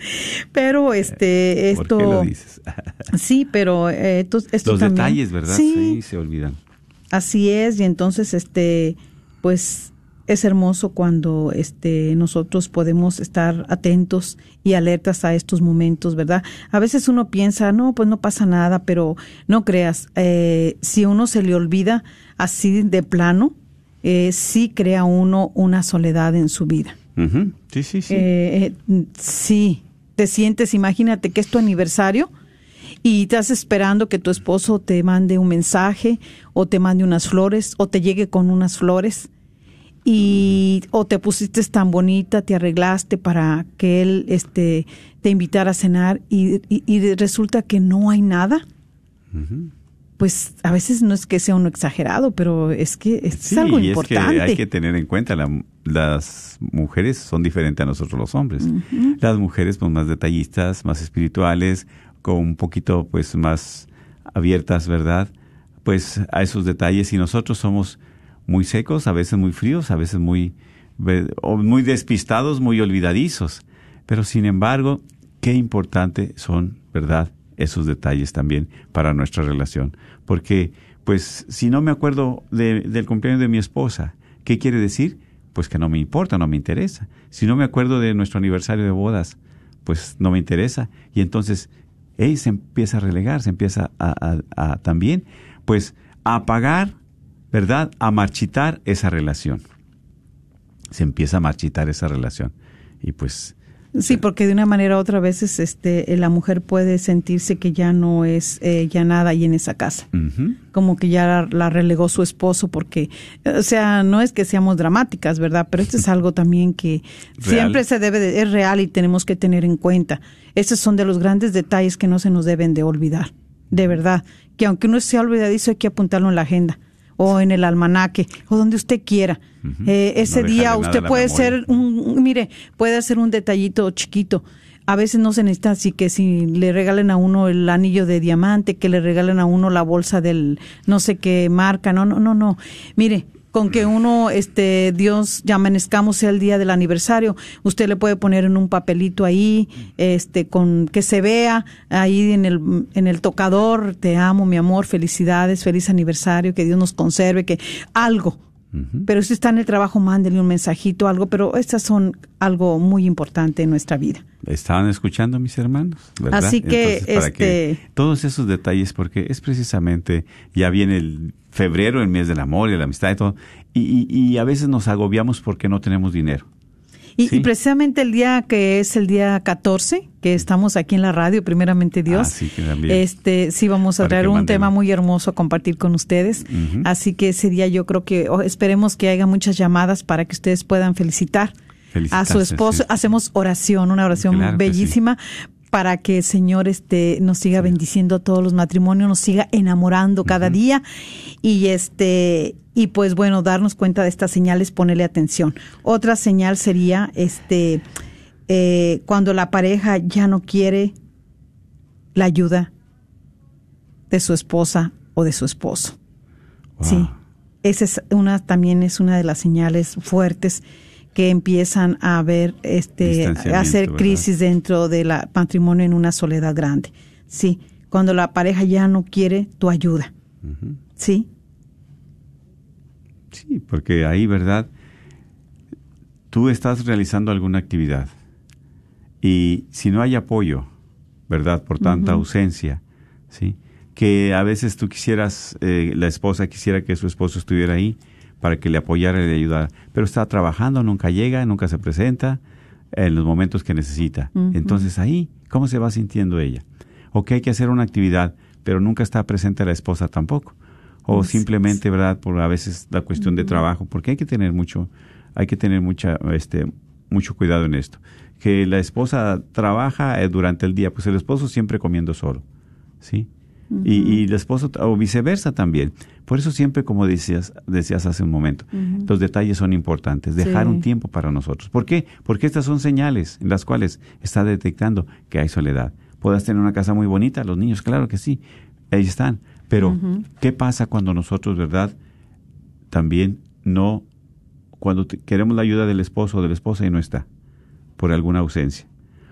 Pero, este, ¿Por esto... qué lo dices? Sí, pero eh, esto, esto Los también- detalles, ¿verdad? Sí, se olvidan. Así es, y entonces este pues es hermoso cuando este nosotros podemos estar atentos y alertas a estos momentos, ¿verdad? A veces uno piensa, no, pues no pasa nada, pero no creas, eh, si uno se le olvida así de plano, eh, sí crea uno una soledad en su vida. Sí, sí, sí. Eh, eh, sí, te sientes, imagínate que es tu aniversario y estás esperando que tu esposo te mande un mensaje o te mande unas flores o te llegue con unas flores y o te pusiste tan bonita, te arreglaste para que él este te invitara a cenar y, y- y resulta que no hay nada. Pues a veces no es que sea uno exagerado, pero es que es Sí, algo y importante. es que hay que tener en cuenta, la- las mujeres son diferentes a nosotros los hombres. Las mujeres pues más detallistas, más espirituales, con un poquito pues más abiertas, ¿verdad? Pues a esos detalles y nosotros somos muy secos, a veces muy fríos, a veces muy, muy despistados, muy olvidadizos. Pero sin embargo, qué importante son, ¿verdad? Esos detalles también para nuestra relación. Porque, pues, si no me acuerdo de- del cumpleaños de mi esposa, ¿qué quiere decir? Pues que no me importa, no me interesa. Si no me acuerdo de nuestro aniversario de bodas, pues no me interesa. Y entonces, ey, se empieza a relegar, se empieza a, a- a también, pues, a apagar, ¿verdad? A marchitar esa relación. Se empieza a marchitar esa relación. Y pues, Sí, porque de una manera u otra veces este, la mujer puede sentirse que ya no es eh, ya nada ahí en esa casa. Como que ya la, la relegó su esposo porque, o sea, no es que seamos dramáticas, ¿verdad? Pero esto es algo también que Real. siempre se debe de, es real y tenemos que tener en cuenta. Estos son de los grandes detalles que no se nos deben de olvidar. De verdad. Que aunque uno sea olvidadizo hay que apuntarlo en la agenda o en el almanaque o donde usted quiera. Eh, ese No día usted puede ser un, un- mire, puede hacer un detallito chiquito. A veces no se necesita así que si le regalen a uno el anillo de diamante, que le regalen a uno la bolsa del no sé qué marca, no, no, no, no. Mire, con que uno, este, Dios, ya amanezcamos sea el día del aniversario, usted le puede poner en un papelito ahí, este, con que se vea ahí en el, en el tocador, te amo, mi amor, felicidades, feliz aniversario, que Dios nos conserve, que algo, pero si está en el trabajo, mándele un mensajito, algo, pero estas son algo muy importante en nuestra vida. Estaban escuchando mis hermanos, ¿verdad? Así que, Entonces, para que este- todos esos detalles, porque es precisamente, ya viene el febrero, el mes del amor y la amistad y todo, y, y- y a veces nos agobiamos porque no tenemos dinero. Y, Sí. y precisamente el día que es el día 14, que estamos aquí en la radio, primeramente Dios, Ah, sí, que también. este sí vamos a Para traer un tema muy hermoso a compartir con ustedes. Así que ese día yo creo que oh, esperemos que haya muchas llamadas para que ustedes puedan felicitar a su esposo. sí. Hacemos oración, una oración Claro sí. Para que el Señor este nos siga bendiciendo a todos los matrimonios, nos siga enamorando cada día y este y pues bueno, darnos cuenta de estas señales, ponerle atención. Otra señal sería este eh, cuando la pareja ya no quiere la ayuda de su esposa o de su esposo. Wow. Sí. Esa es una, también es una de las señales fuertes que empiezan a haber, este, a hacer ¿verdad? crisis dentro del matrimonio en una soledad grande. Sí. Cuando la pareja ya no quiere tu ayuda. Sí. Sí, porque ahí, ¿verdad? Tú estás realizando alguna actividad y si no hay apoyo, ¿verdad? Por tanta ausencia, ¿sí? que a veces tú quisieras, eh, la esposa quisiera que su esposo estuviera ahí para que le apoyara y le ayudara, pero está trabajando, nunca llega, nunca se presenta en los momentos que necesita. Entonces ahí, ¿cómo se va sintiendo ella? O que hay que hacer una actividad, pero nunca está presente la esposa tampoco. O simplemente, ¿verdad? Por a veces la cuestión de trabajo, porque hay que tener mucho, hay que tener mucha, este, mucho cuidado en esto. Que la esposa trabaja eh, durante el día, pues el esposo siempre comiendo solo, ¿sí? Y, y, el esposo, o viceversa también. Por eso siempre, como decías, decías hace un momento, los detalles son importantes, dejar un tiempo para nosotros. ¿Por qué? Porque estas son señales en las cuales está detectando que hay soledad. Puedas tener una casa muy bonita, los niños, claro que sí, ahí están. Pero, ¿qué pasa cuando nosotros, verdad, también no, cuando queremos la ayuda del esposo o de la esposa y no está, por alguna ausencia?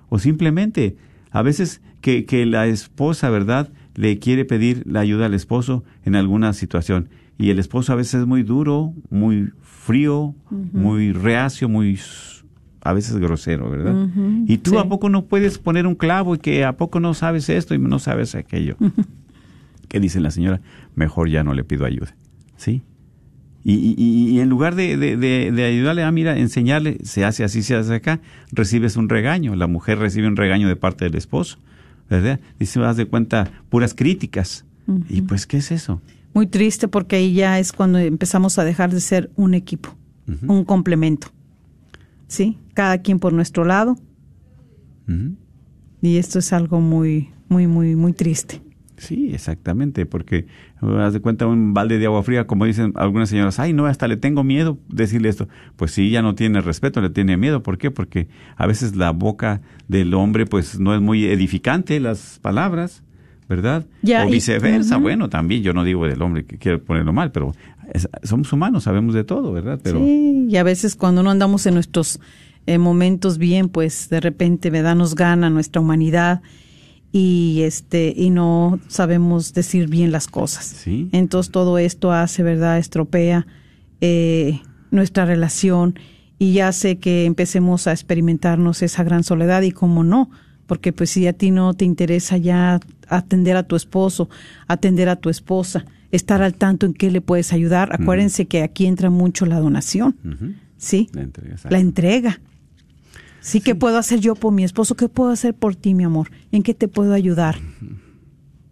O simplemente, a veces que, que la esposa, ¿verdad?, le quiere pedir la ayuda al esposo en alguna situación. Y el esposo a veces es muy duro, muy frío, muy reacio, muy a veces grosero, ¿verdad? y tú a poco no puedes poner un clavo y que a poco no sabes esto y no sabes aquello. ¿Qué dice la señora? Mejor ya no le pido ayuda. ¿Sí? Y, y, y en lugar de, de, de, ayudarle, ah, mira, enseñarle, se hace así, se hace acá, recibes un regaño. La mujer recibe un regaño de parte del esposo. ¿Verdad? Dice, vas de cuenta, puras críticas. Y pues, ¿qué es eso? Muy triste porque ahí ya es cuando empezamos a dejar de ser un equipo, un complemento. ¿Sí? Cada quien por nuestro lado. Y esto es algo muy, muy, muy, muy triste. Sí, exactamente, porque haz de cuenta un balde de agua fría, como dicen algunas señoras, ay, no, hasta le tengo miedo decirle esto. Pues sí, ya no tiene respeto, le tiene miedo. ¿Por qué? Porque a veces la boca del hombre, pues no es muy edificante, las palabras, ¿verdad? o viceversa. Bueno, también yo no digo del hombre que quiere ponerlo mal, pero somos humanos, sabemos de todo, ¿verdad? Pero, sí, y a veces cuando no andamos en nuestros eh, momentos bien, pues de repente, ¿verdad? Nos gana nuestra humanidad y este y no sabemos decir bien las cosas. Entonces todo esto hace, ¿verdad? Estropea eh, nuestra relación y hace que empecemos a experimentarnos esa gran soledad y cómo no, porque pues si a ti no te interesa ya atender a tu esposo, atender a tu esposa, estar al tanto en qué le puedes ayudar, acuérdense que aquí entra mucho la donación, ¿sí? La entrega. La entrega. Sí, ¿qué puedo hacer yo por mi esposo? ¿Qué puedo hacer por ti, mi amor? ¿En qué te puedo ayudar?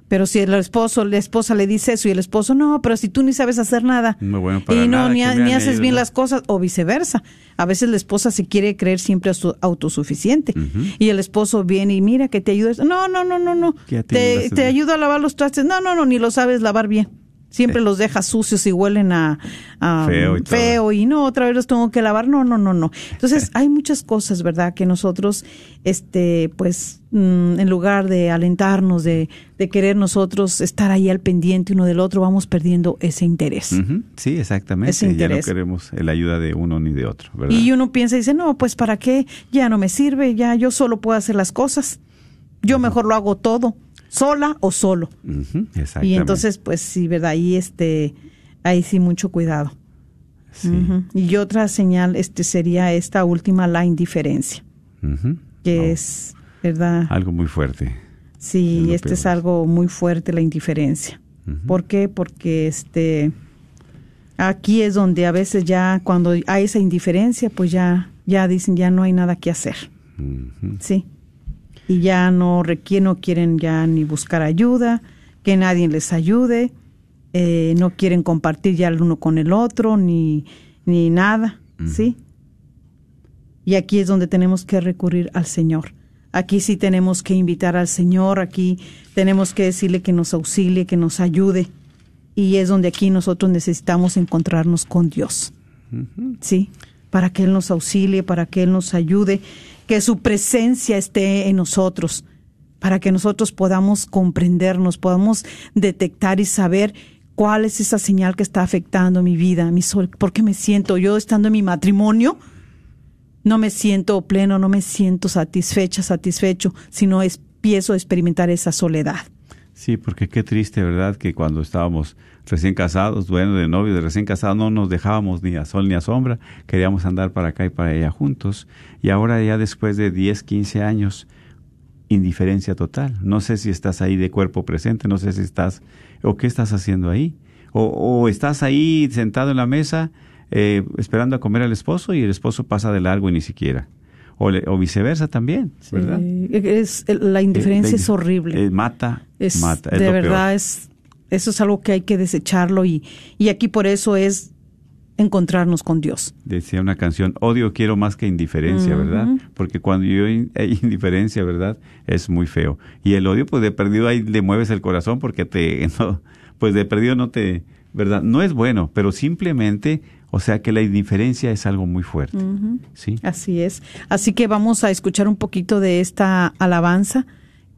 Pero si el esposo, la esposa le dice eso y el esposo, no, pero si tú ni sabes hacer nada y no ni, haces bien las cosas o viceversa. A veces la esposa se quiere creer siempre autosuficiente y el esposo viene y mira que te ayuda. No, no, no, no, no. Te, te ayuda a lavar los trastes. No, no, no, ni lo sabes lavar bien. Siempre los deja sucios y huelen a, feo, y, no, otra vez los tengo que lavar. No, no, no, no. Entonces, hay muchas cosas, ¿verdad? Que nosotros, este, pues, mm, en lugar de alentarnos, de, de, querer nosotros estar ahí al pendiente uno del otro, vamos perdiendo ese interés. Sí, exactamente. Ese ya no queremos la ayuda de uno ni de otro, ¿verdad? Y uno piensa y dice, no, pues, ¿para qué? Ya no me sirve, ya yo solo puedo hacer las cosas. Yo mejor lo hago todo sola o solo. y entonces, pues sí, ¿verdad? Ahí, este, ahí sí mucho cuidado. Y otra señal este sería esta última, la indiferencia, que es, ¿verdad? Algo muy fuerte. Sí, este es algo muy fuerte, la indiferencia. ¿Por qué? Porque este, aquí es donde a veces ya cuando hay esa indiferencia, pues ya, ya dicen, ya no hay nada que hacer. Sí y ya no, requieren, no quieren ya ni buscar ayuda, que nadie les ayude, eh, no quieren compartir ya el uno con el otro, ni, ni nada, ¿sí? Y aquí es donde tenemos que recurrir al Señor. Aquí sí tenemos que invitar al Señor, aquí tenemos que decirle que nos auxilie, que nos ayude. Y es donde aquí nosotros necesitamos encontrarnos con Dios. ¿Sí? Para que Él nos auxilie, para que Él nos ayude que su presencia esté en nosotros, para que nosotros podamos comprendernos, podamos detectar y saber cuál es esa señal que está afectando mi vida, mi sol, porque me siento yo estando en mi matrimonio, no me siento pleno, no me siento satisfecha, satisfecho, sino empiezo a experimentar esa soledad. Sí, porque qué triste, ¿verdad? Que cuando estábamos recién casados, bueno, de novio, de recién casados, no nos dejábamos ni a sol ni a sombra, queríamos andar para acá y para allá juntos. Y ahora ya después de 10, 15 años, indiferencia total. No sé si estás ahí de cuerpo presente, no sé si estás, o qué estás haciendo ahí. O, o estás ahí sentado en la mesa eh, esperando a comer al esposo y el esposo pasa de largo y ni siquiera. O, le- o viceversa también, ¿verdad? Es, la indiferencia Eh, es horrible. eh, mata, es, mata. es de verdad peor. es eso es algo que hay que desecharlo y, y aquí por eso es encontrarnos con Dios. Decía una canción, odio quiero más que indiferencia, ¿verdad? Porque cuando yo hay indiferencia, ¿verdad? Es muy feo. Y el odio, pues de perdido ahí le mueves el corazón porque te, no, pues de perdido no te, ¿verdad? No es bueno, pero simplemente, o sea que la indiferencia es algo muy fuerte, ¿sí? Así es. Así que vamos a escuchar un poquito de esta alabanza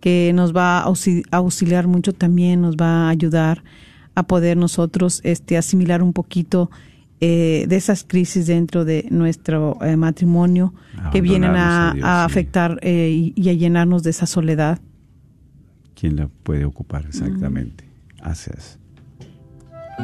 que nos va a auxi- a auxiliar mucho también, nos va a ayudar a poder nosotros este, asimilar un poquito eh, de esas crisis dentro de nuestro eh, matrimonio que vienen a, Abandonarnos a Dios, a sí. afectar eh, y, y a llenarnos de esa soledad. ¿Quién la puede ocupar exactamente? Haces. Si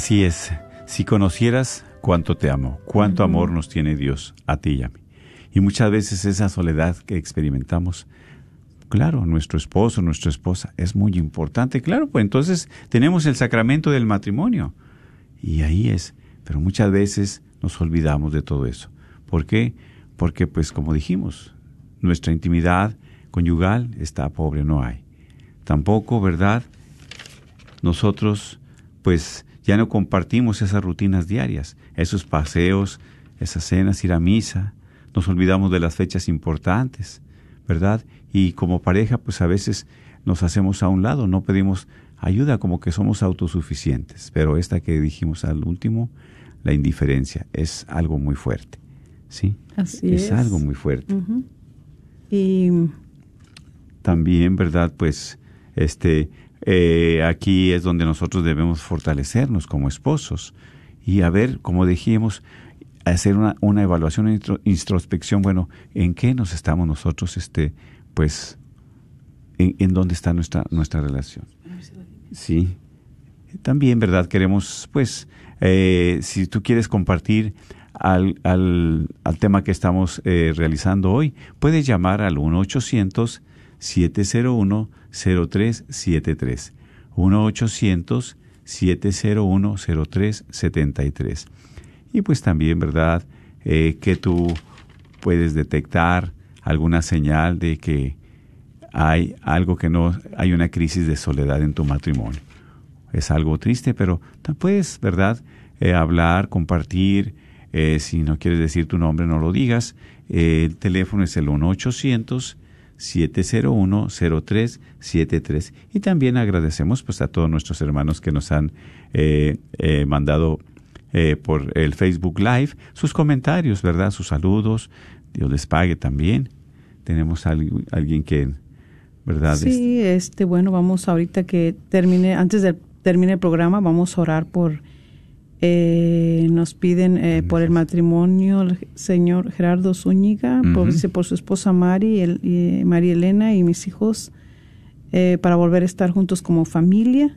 así es, si conocieras cuánto te amo, cuánto amor nos tiene Dios a ti y a mí. Y muchas veces esa soledad que experimentamos, claro, nuestro esposo, nuestra esposa, es muy importante, claro, pues entonces tenemos el sacramento del matrimonio. Y ahí es, pero muchas veces nos olvidamos de todo eso. ¿Por qué? Porque, pues, como dijimos, nuestra intimidad conyugal está pobre, no hay. Tampoco, ¿verdad? Nosotros, pues, ya no compartimos esas rutinas diarias, esos paseos, esas cenas, ir a misa, nos olvidamos de las fechas importantes, ¿verdad? Y como pareja, pues a veces nos hacemos a un lado, no pedimos ayuda como que somos autosuficientes, pero esta que dijimos al último, la indiferencia, es algo muy fuerte, ¿sí? Así es es. algo muy fuerte. Y también, ¿verdad? Pues este eh, aquí es donde nosotros debemos fortalecernos como esposos y a ver, como dijimos, hacer una, una evaluación, una intro- introspección, bueno, ¿en qué nos estamos nosotros, este, pues, en, en dónde está nuestra, nuestra relación? Sí. También, ¿verdad? Queremos, pues, eh, si tú quieres compartir al, al, al tema que estamos eh, realizando hoy, puedes llamar al 1-800-701-0373. 701-0373. Y pues también, ¿verdad? Eh, que tú puedes detectar alguna señal de que hay algo que no, hay una crisis de soledad en tu matrimonio. Es algo triste, pero puedes, ¿verdad? Eh, hablar, compartir. Eh, si no quieres decir tu nombre, no lo digas. el teléfono es el 1-800-701-0373. Y también agradecemos pues, a todos nuestros hermanos que nos han mandado por el Facebook Live sus comentarios, ¿verdad? Sus saludos. Dios les pague también. Tenemos a alguien que, ¿verdad? Sí, este, bueno, vamos ahorita que termine, antes de termine el programa, vamos a orar por, eh, nos piden eh, por el matrimonio el señor Gerardo Zúñiga, por, por su esposa Mari, el, María Elena y mis hijos, eh, para volver a estar juntos como familia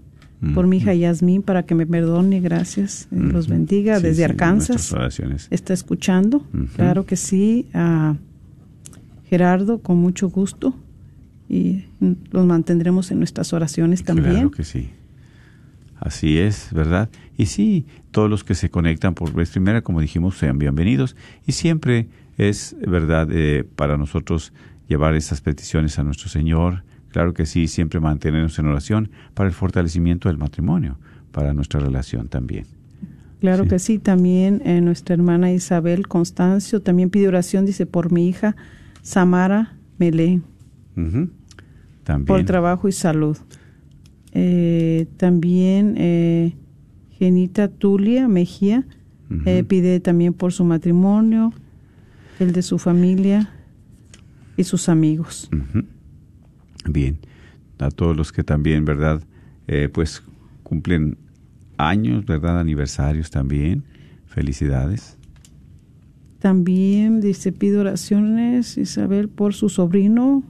por mi hija Yasmín para que me perdone, gracias, los bendiga desde Arkansas. Está escuchando, claro que sí, a Gerardo con mucho gusto y los mantendremos en nuestras oraciones también. Claro que sí. Así es, ¿verdad? Y sí, todos los que se conectan por vez primera, como dijimos, sean bienvenidos. Y siempre es, ¿verdad?, eh, para nosotros llevar esas peticiones a nuestro Señor, Claro que sí, siempre mantenernos en oración para el fortalecimiento del matrimonio, para nuestra relación también. Claro que sí, también eh, nuestra hermana Isabel Constancio también pide oración, dice, por mi hija Samara Melé. También. Por trabajo y salud. Eh, también eh, Genita Tulia Mejía pide también por su matrimonio, el de su familia y sus amigos. Bien, a todos los que también, ¿verdad? Eh, pues cumplen años, ¿verdad? Aniversarios también. Felicidades. También dice, pido oraciones, Isabel, por su sobrino,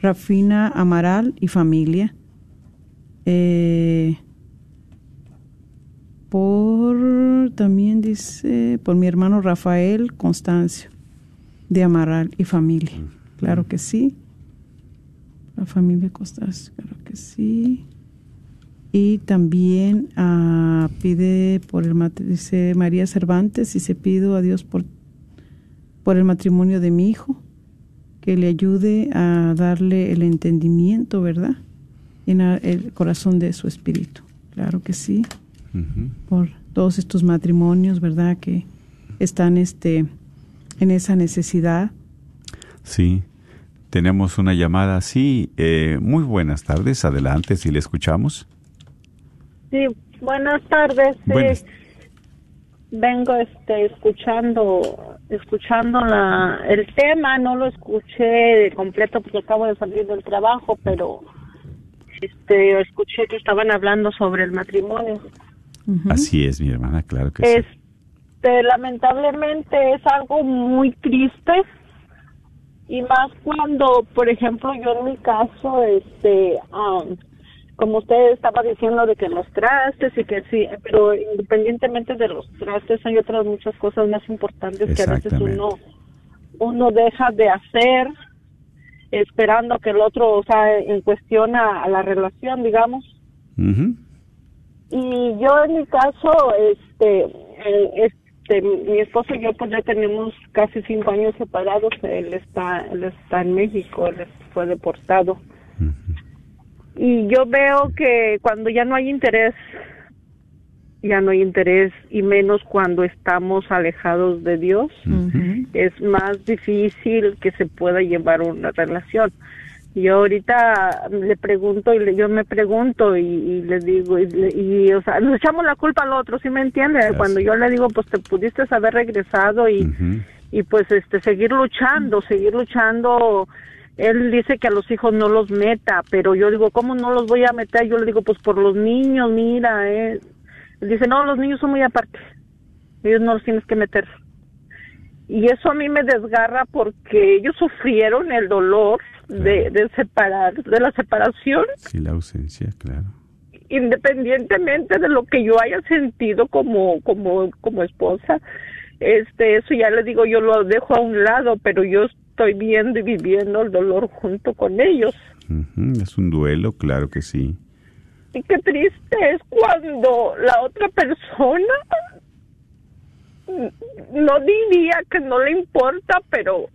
Rafina Amaral y familia. Eh, por, también dice, por mi hermano Rafael Constancio, de Amaral y familia. Claro que sí. La familia Costas, claro que sí. Y también ah, pide por el dice María Cervantes, y se pido a Dios por, por el matrimonio de mi hijo, que le ayude a darle el entendimiento, ¿verdad? El corazón de su espíritu. Claro que sí. Por todos estos matrimonios, ¿verdad? Que están este, en esa necesidad. Sí. Tenemos una llamada así. Eh, muy buenas tardes. Adelante, si le escuchamos. Sí, buenas tardes. Vengo este, escuchando escuchando la, el tema. No lo escuché completo porque acabo de salir del trabajo, pero este, escuché que estaban hablando sobre el matrimonio. Así es, mi hermana, claro que sí. Este, lamentablemente es algo muy triste y más cuando, por ejemplo, yo en mi caso, este, como usted estaba diciendo de que los trastes y que sí, pero independientemente de los trastes hay otras muchas cosas más importantes que a veces uno uno deja de hacer esperando que el otro, o sea, en cuestión a, la relación, digamos. Y yo en mi caso, este, eh, este, mi esposo y yo pues ya tenemos casi cinco años separados. Él está, él está en México, él fue deportado. Y yo veo que cuando ya no hay interés, ya no hay interés y menos cuando estamos alejados de Dios, es más difícil que se pueda llevar una relación. Yo ahorita le pregunto y yo me pregunto y, le digo, y, o sea, nos echamos la culpa al otro, ¿sí me entiende? Cuando yo le digo, pues te pudiste haber regresado y, y pues este seguir luchando, seguir luchando. Él dice que a los hijos no los meta, pero yo digo, ¿cómo no los voy a meter? Yo le digo, pues por los niños, mira, eh. Dice, no, los niños son muy aparte. Ellos no los tienes que meter. Y eso a mí me desgarra porque ellos sufrieron el dolor de, de separar, de la separación. Sí, la ausencia, claro. Independientemente de lo que yo haya sentido como, como, como esposa, este, eso ya le digo, yo lo dejo a un lado, pero yo estoy viendo y viviendo el dolor junto con ellos. Es un duelo, claro que sí. Y qué triste es cuando la otra persona no diría que no le importa, pero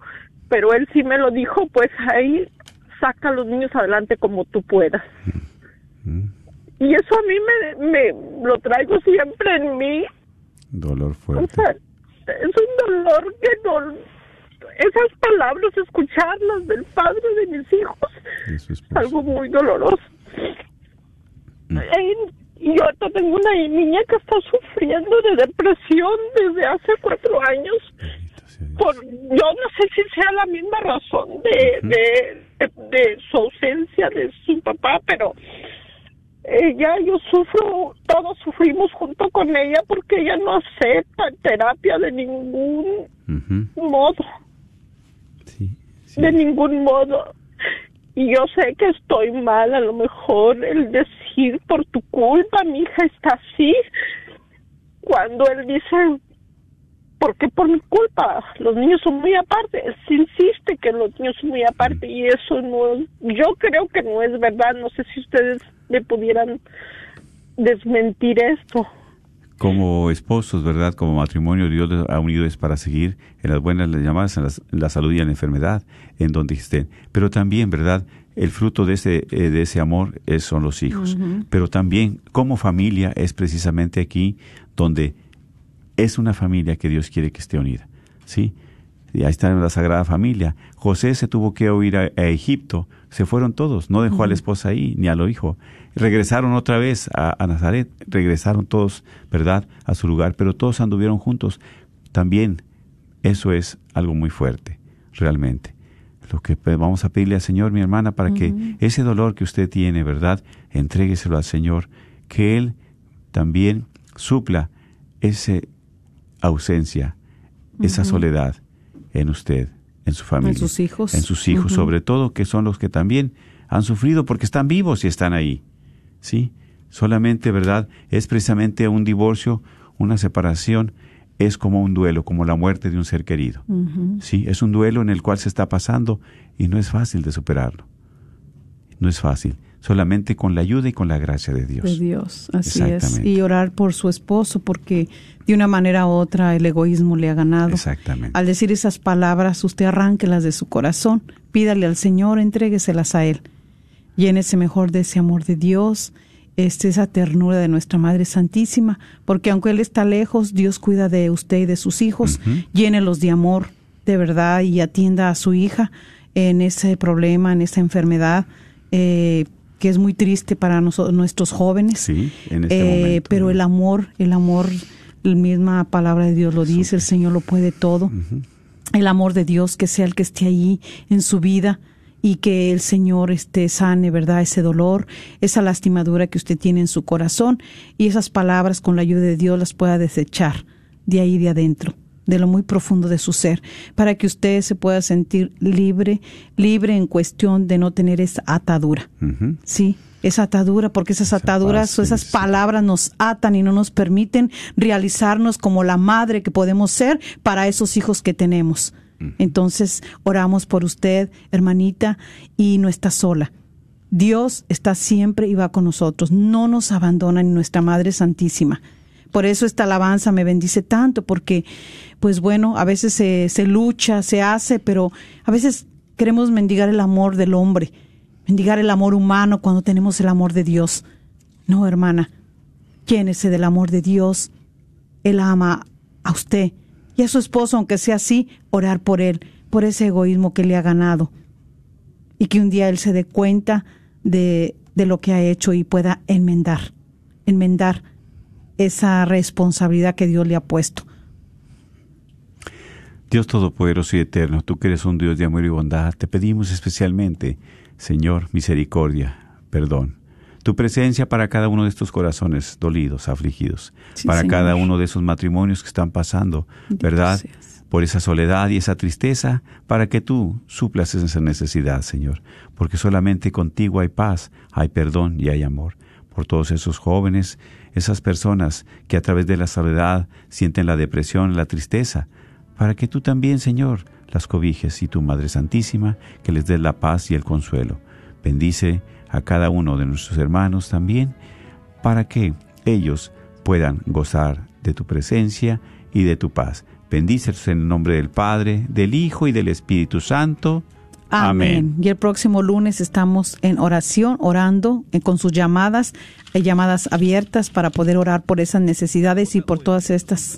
pero él sí me lo dijo, pues ahí saca a los niños adelante como tú puedas. Y eso a mí me, me lo traigo siempre en mí. Dolor O fuerte. sea, es un dolor que no... Esas palabras, escucharlas del padre de mis hijos, es algo muy doloroso. Mm. Y yo ahorita tengo una niña que está sufriendo de depresión desde hace cuatro años. Por, yo no sé si sea la misma razón de, de, de, de su ausencia de su papá, pero ella, yo sufro, todos sufrimos junto con ella porque ella no acepta terapia de ningún modo, Sí, sí. de ningún modo. Y yo sé que estoy mal, a lo mejor el decir por tu culpa mi hija está así, cuando él dice, porque por mi culpa los niños son muy aparte, él sí insiste que los niños son muy aparte y eso no, yo creo que no es verdad, no sé si ustedes me pudieran desmentir esto. Como esposos, ¿verdad? Como matrimonio, Dios ha unido es para seguir en las buenas, las llamadas, en, las- en la salud y en la enfermedad, en donde estén. Pero también, ¿verdad? El fruto de ese, eh, de ese amor es- son los hijos. Pero también, como familia, es precisamente aquí donde es una familia que Dios quiere que esté unida. ¿Sí? Y ahí está la Sagrada Familia. José se tuvo que huir a, a Egipto. Se fueron todos. No dejó a la esposa ahí, ni a lo hijo. Regresaron otra vez a, a Nazaret. Regresaron todos, ¿verdad?, a su lugar. Pero todos anduvieron juntos. También eso es algo muy fuerte, realmente. Lo que vamos a pedirle al Señor, mi hermana, para que ese dolor que usted tiene, ¿verdad?, entrégueselo al Señor. Que Él también supla esa ausencia, esa soledad en usted, en su familia. En sus hijos. En sus hijos, sobre todo, que son los que también han sufrido porque están vivos y están ahí. ¿Sí? Solamente, ¿verdad? Es precisamente un divorcio, una separación, es como un duelo, como la muerte de un ser querido. Sí, es un duelo en el cual se está pasando y no es fácil de superarlo. No es fácil, solamente con la ayuda y con la gracia de Dios. de Dios, así es. Y orar por su esposo, porque de una manera u otra el egoísmo le ha ganado. Exactamente. Al decir esas palabras, usted arránquelas de su corazón, pídale al Señor, entrégueselas a Él. Llénese mejor de ese amor de Dios, este, esa ternura de nuestra Madre Santísima, porque aunque Él está lejos, Dios cuida de usted y de sus hijos. Llénelos de amor, de verdad, y atienda a su hija en ese problema, en esa enfermedad, eh, que es muy triste para nosotros, nuestros jóvenes. Sí, en este Eh, momento. Pero el amor, el amor, la misma palabra de Dios lo dice, el Señor lo puede todo. El amor de Dios, que sea el que esté ahí en su vida y que el Señor esté sane, ¿verdad? Ese dolor, esa lastimadura que usted tiene en su corazón y esas palabras con la ayuda de Dios las pueda desechar de ahí de adentro de lo muy profundo de su ser, para que usted se pueda sentir libre, libre en cuestión de no tener esa atadura. Sí, esa atadura, porque esas ataduras o esas palabras nos atan y no nos permiten realizarnos como la madre que podemos ser para esos hijos que tenemos. Entonces, oramos por usted, hermanita, y no está sola. Dios está siempre y va con nosotros. No nos abandona ni nuestra Madre Santísima. Por eso esta alabanza me bendice tanto, porque, pues bueno, a veces se, lucha, se hace, pero a veces queremos mendigar el amor del hombre, mendigar el amor humano cuando tenemos el amor de Dios. No, hermana, llénese del amor de Dios. Él ama a usted y a su esposo, aunque sea así, orar por él, por ese egoísmo que le ha ganado. Y que un día él se dé cuenta de, de lo que ha hecho y pueda enmendar, enmendar esa responsabilidad que Dios le ha puesto. Dios Todopoderoso y Eterno, tú que eres un Dios de amor y bondad, te pedimos especialmente, Señor, misericordia, perdón. Tu presencia para cada uno de estos corazones dolidos, afligidos, Sí, para Señor. cada uno de esos matrimonios que están pasando, ¿verdad? seas. Por esa soledad y esa tristeza, para que tú suplas esa necesidad, Señor. Porque solamente contigo hay paz, hay perdón y hay amor. Por todos esos jóvenes, esas personas que a través de la soledad sienten la depresión, la tristeza, para que tú también, Señor, las cobijes y tu Madre Santísima, que les des la paz y el consuelo. Bendice a cada uno de nuestros hermanos también, para que ellos puedan gozar de tu presencia y de tu paz. Bendícelos en el nombre del Padre, del Hijo y del Espíritu Santo. Amén. Y el próximo lunes estamos en oración, orando eh, con sus llamadas, hay llamadas abiertas para poder orar por esas necesidades y por todas estas